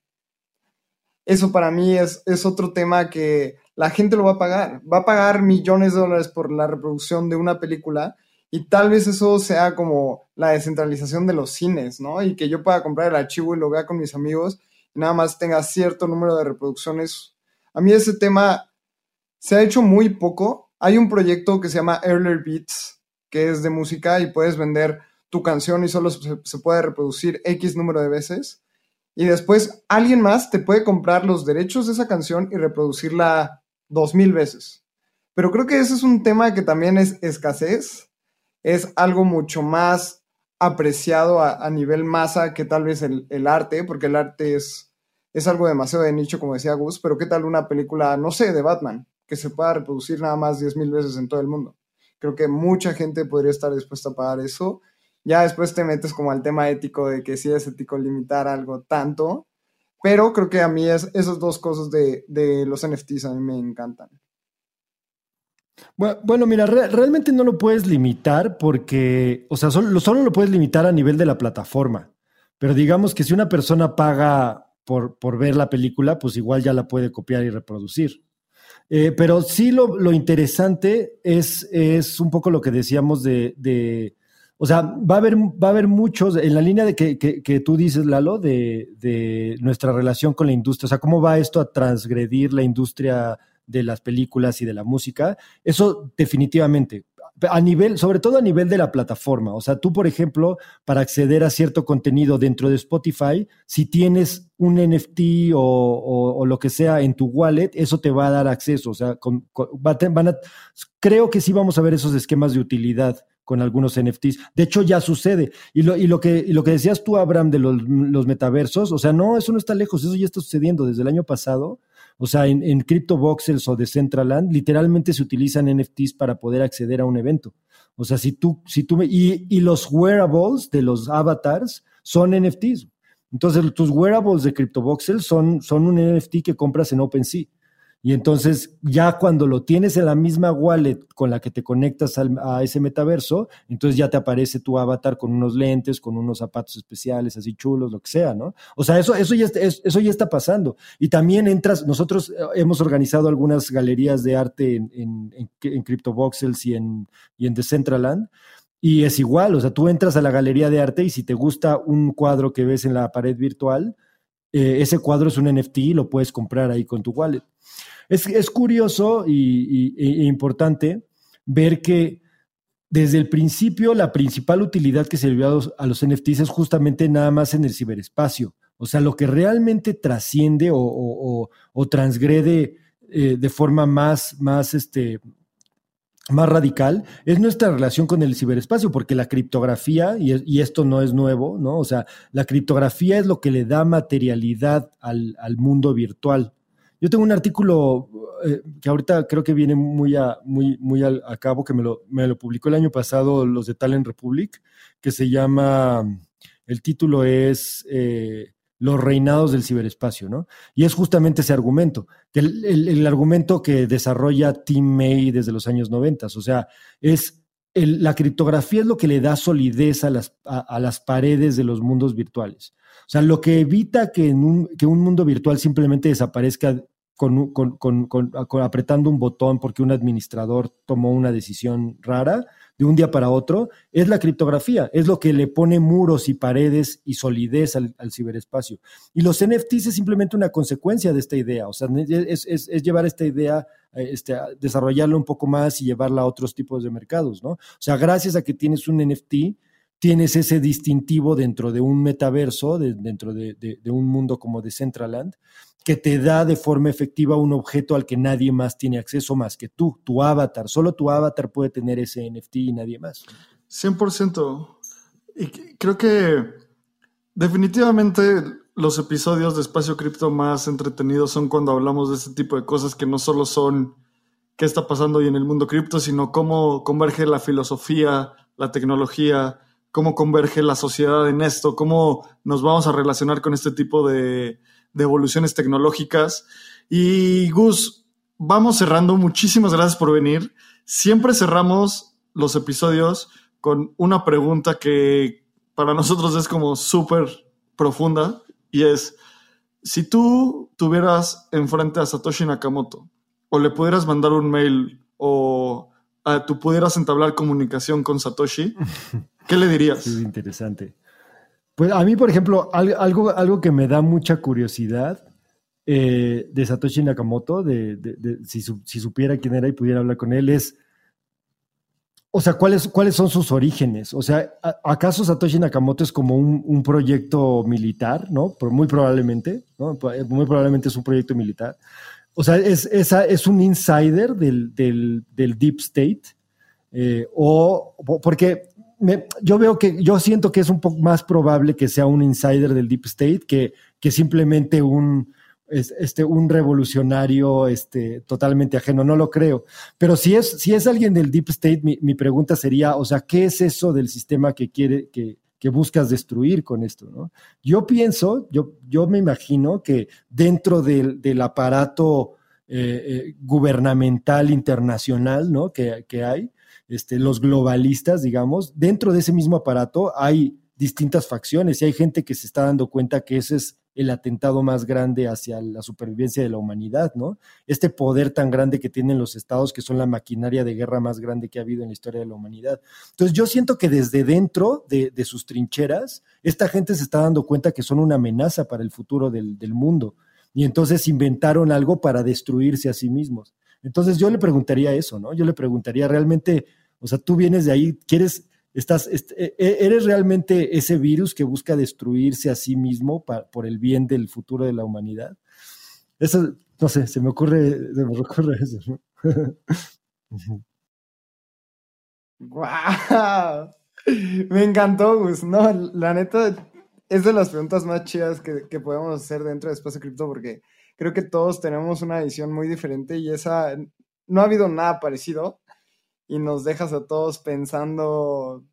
Eso para mí es, es otro tema que la gente lo va a pagar. Va a pagar millones de dólares por la reproducción de una película y tal vez eso sea como la descentralización de los cines, ¿no? Y que yo pueda comprar el archivo y lo vea con mis amigos y nada más tenga cierto número de reproducciones. A mí ese tema se ha hecho muy poco. Hay un proyecto que se llama Earlier Beats, que es de música y puedes vender tu canción y solo se, puede reproducir X número de veces. Y después alguien más te puede comprar los derechos de esa canción y reproducirla dos mil veces. Pero creo que ese es un tema que también es escasez es algo mucho más apreciado a, nivel masa que tal vez el, arte, porque el arte es, es algo demasiado de nicho, como decía Gus, pero ¿qué tal una película, no sé, de Batman, que se pueda reproducir nada más 10.000 veces en todo el mundo? Creo que mucha gente podría estar dispuesta a pagar eso. Ya después te metes como al tema ético de que si es ético limitar algo tanto, pero creo que a mí es, esas dos cosas de, de los NFTs a mí me encantan. Bueno, mira, realmente no lo puedes limitar porque, o sea, solo, lo puedes limitar a nivel de la plataforma. Pero digamos que si una persona paga por, ver la película, pues igual ya la puede copiar y reproducir. Eh, pero sí lo, interesante es, es, un poco lo que decíamos de, o sea, va a haber, va a haber muchos, en la línea de que, tú dices, Lalo, de nuestra relación con la industria, o sea, cómo va esto a transgredir la industria de las películas y de la música. Eso definitivamente. A nivel, sobre todo a nivel de la plataforma. O sea, tú, por ejemplo, para acceder a cierto contenido dentro de Spotify, si tienes un NFT o, lo que sea en tu wallet, eso te va a dar acceso. O sea, van a, creo que sí vamos a ver esos esquemas de utilidad con algunos NFTs. De hecho, ya sucede. Y lo, y lo, que, y lo que decías tú, Abraham, de los, los, metaversos, o sea, no, eso no está lejos, eso ya está sucediendo desde el año pasado. O sea, en, en CryptoVoxels o Decentraland, literalmente se utilizan NFTs para poder acceder a un evento. O sea, si tú, si tú y, y los wearables de los avatars son NFTs. Entonces, tus wearables de CryptoVoxels son, son un NFT que compras en OpenSea. Y entonces ya cuando lo tienes en la misma wallet con la que te conectas a ese metaverso, entonces ya te aparece tu avatar con unos lentes, con unos zapatos especiales, así chulos, lo que sea, ¿no? O sea, eso, eso, ya, está, eso ya está pasando. Y también entras, nosotros eh, hemos organizado algunas galerías de arte en, en, en, CryptoVoxels y en, y en Decentraland. Y es igual, o sea, tú entras a la galería de arte y si te gusta un cuadro que ves en la pared virtual, eh, ese cuadro es un NFT y lo puedes comprar ahí con tu wallet. Es, curioso y, e importante ver que desde el principio la principal utilidad que se le dio a los, NFTs es justamente nada más en el ciberespacio. O sea, lo que realmente trasciende o, transgrede eh, de forma más, más, este, más radical es nuestra relación con el ciberespacio, porque la criptografía, y, esto no es nuevo, ¿no? O sea, la criptografía es lo que le da materialidad al, mundo virtual. Yo tengo un artículo eh, que ahorita creo que viene muy a, muy, muy a, cabo, que me lo, me lo publicó el año pasado los de Talent Republic, que se llama, el título es eh, los reinados del ciberespacio, ¿no? Y es justamente ese argumento, el, argumento que desarrolla Tim May desde los años 90, o sea, es la criptografía es lo que le da solidez a las, a, las paredes de los mundos virtuales. O sea, lo que evita que, un, que un mundo virtual simplemente desaparezca con, apretando un botón porque un administrador tomó una decisión rara, de un día para otro, es la criptografía, es lo que le pone muros y paredes y solidez al, ciberespacio. Y los NFTs es simplemente una consecuencia de esta idea, o sea, es, llevar esta idea, este, desarrollarla un poco más y llevarla a otros tipos de mercados, ¿no? O sea, gracias a que tienes un NFT, tienes ese distintivo dentro de un metaverso, dentro de, de, un mundo como Decentraland, que te da de forma efectiva un objeto al que nadie más tiene acceso más que tú, tu avatar. Solo tu avatar puede tener ese NFT y nadie más. 100%. Y creo que definitivamente los episodios de Espacio Cripto más entretenidos son cuando hablamos de este tipo de cosas que no solo son qué está pasando hoy en el mundo cripto, sino cómo converge la filosofía, la tecnología, cómo converge la sociedad en esto, cómo nos vamos a relacionar con este tipo de, evoluciones tecnológicas. Y Gus, vamos cerrando. Muchísimas gracias por venir. Siempre cerramos los episodios con una pregunta que para nosotros es como súper profunda y es, si tú tuvieras enfrente a Satoshi Nakamoto o le pudieras mandar un mail o tú pudieras entablar comunicación con Satoshi, *laughs* ¿qué le dirías? Es interesante. Pues a mí, por ejemplo, algo, algo que me da mucha curiosidad eh, de Satoshi Nakamoto, de, si, supiera quién era y pudiera hablar con él, es, o sea, ¿cuáles, cuáles son sus orígenes? O sea, ¿acaso Satoshi Nakamoto es como un, proyecto militar, ¿no? Muy probablemente, ¿no? Muy probablemente es un proyecto militar. O sea, es, es un insider del, Deep State. Eh, o porque yo veo que, yo siento que es un poco más probable que sea un insider del Deep State que, que simplemente un, este, un revolucionario este, totalmente ajeno, no lo creo. Pero si es, es alguien del Deep State, mi, pregunta sería, o sea, ¿qué es eso del sistema que quiere, que, que buscas destruir con esto? ¿no? Yo pienso, yo, yo me imagino que dentro del, del aparato eh, eh, gubernamental internacional ¿no? que, que hay, este, los globalistas, digamos, dentro de ese mismo aparato hay distintas facciones y hay gente que se está dando cuenta que ese es el atentado más grande hacia la supervivencia de la humanidad, ¿no? Este poder tan grande que tienen los estados, que son la maquinaria de guerra más grande que ha habido en la historia de la humanidad. Entonces yo siento que desde dentro de, sus trincheras, esta gente se está dando cuenta que son una amenaza para el futuro del, del mundo y entonces inventaron algo para destruirse a sí mismos. Entonces yo le preguntaría eso, ¿no? Yo le preguntaría realmente o sea, tú vienes de ahí, quieres, estás, e, e, eres realmente ese virus que busca destruirse a sí mismo por el bien del futuro de la humanidad. Eso, no sé, se me ocurre, se me ocurre eso. *laughs* ¡Guau! Me encantó, Gus. No, la neta, es de las preguntas más chidas que, que podemos hacer dentro de Espacio Cripto porque creo que todos tenemos una visión muy diferente y esa no ha habido nada parecido y nos dejas a todos pensando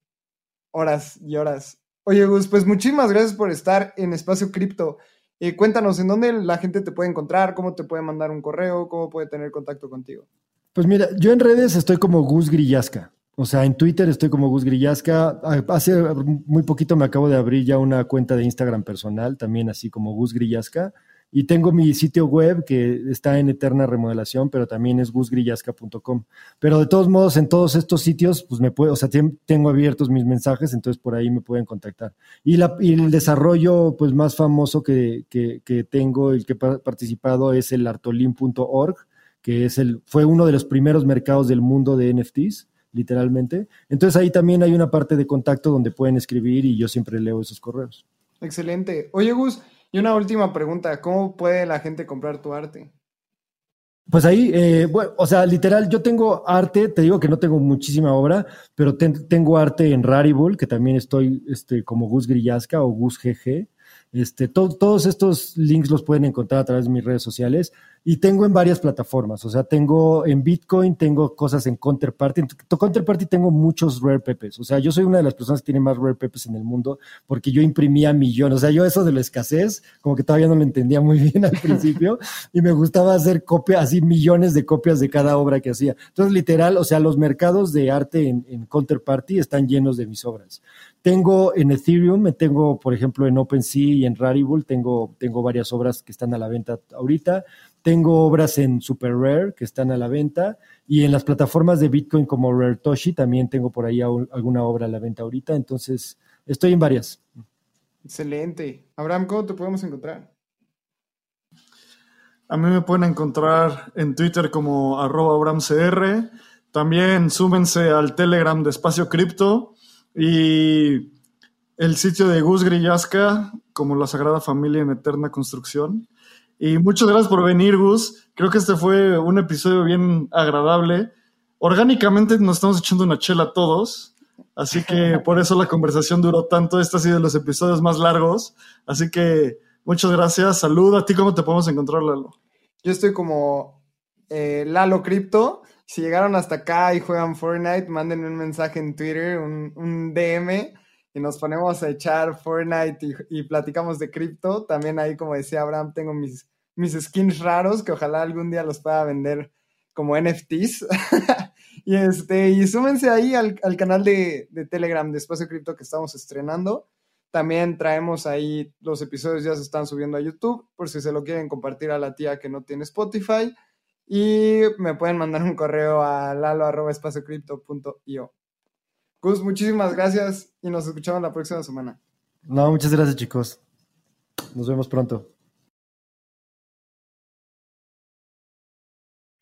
horas y horas. Oye, Gus, pues muchísimas gracias por estar en Espacio Cripto. Eh, cuéntanos, ¿en dónde la gente te puede encontrar? ¿Cómo te puede mandar un correo? ¿Cómo puede tener contacto contigo? Pues mira, yo en redes estoy como Gus Grillasca. O sea, en Twitter estoy como Gus Grillasca. Hace muy poquito me acabo de abrir ya una cuenta de Instagram personal, también así como Gus Grillasca. Y tengo mi sitio web que está en eterna remodelación, pero también es gusgrillasca.com. Pero de todos modos, en todos estos sitios, pues me puedo, o sea, tengo abiertos mis mensajes, entonces por ahí me pueden contactar. Y, la, el desarrollo pues más famoso que, que, tengo, el que he participado, es el artolin.org, que es el, fue uno de los primeros mercados del mundo de NFTs literalmente. Entonces ahí también hay una parte de contacto donde pueden escribir y yo siempre leo esos correos. Excelente. Oye, Gus, y una última pregunta, ¿cómo puede la gente comprar tu arte? Pues ahí, eh, bueno, o sea, literal, yo tengo arte, te digo que no tengo muchísima obra, pero tengo arte en Rarible, que también estoy este, como Gus Grillasca o Gus GG. Este, todos estos links los pueden encontrar a través de mis redes sociales y tengo en varias plataformas. O sea, tengo en Bitcoin, tengo cosas en Counterparty. En Counterparty tengo muchos Rare Pepes. O sea, yo soy una de las personas que tiene más Rare Pepes en el mundo porque yo imprimía millones. O sea, yo eso de la escasez, como que todavía no lo entendía muy bien al *laughs* principio y me gustaba hacer copias, así millones de copias de cada obra que hacía. Entonces, literal, o sea, los mercados de arte en, en Counterparty están llenos de mis obras. Tengo en Ethereum, tengo, por ejemplo, en OpenSea y en Rarible, tengo, tengo varias obras que están a la venta ahorita. Tengo obras en Super Rare que están a la venta y en las plataformas de Bitcoin como Rare Toshi también tengo por ahí alguna obra a la venta ahorita. Entonces, estoy en varias. Excelente. Abraham, ¿cómo te podemos encontrar? A mí me pueden encontrar en Twitter como arroba AbrahamCR. También súmense al Telegram de Espacio Cripto y el sitio de Gus Grillasca como la Sagrada Familia en Eterna Construcción. Y muchas gracias por venir, Gus. Creo que este fue un episodio bien agradable. Orgánicamente nos estamos echando una chela todos, así que *laughs* por eso la conversación duró tanto. Este ha sido de los episodios más largos. Así que muchas gracias. Salud. ¿A ti cómo te podemos encontrar, Lalo? Yo estoy como eh, Lalo Crypto. Si llegaron hasta acá y juegan Fortnite, manden un mensaje en Twitter, un, DM, y nos ponemos a echar Fortnite y, y platicamos de cripto. También ahí, como decía Abraham, tengo mis mis skins raros que ojalá algún día los pueda vender como NFTs. *laughs* y este, y súmense ahí al, canal de, Telegram de Espacio Cripto que estamos estrenando. También traemos ahí los episodios ya se están subiendo a YouTube por si se lo quieren compartir a la tía que no tiene Spotify. Y me pueden mandar un correo a lalo.espaciocrypto.io. Gus, muchísimas gracias y nos escuchamos la próxima semana. No, muchas gracias chicos. Nos vemos pronto.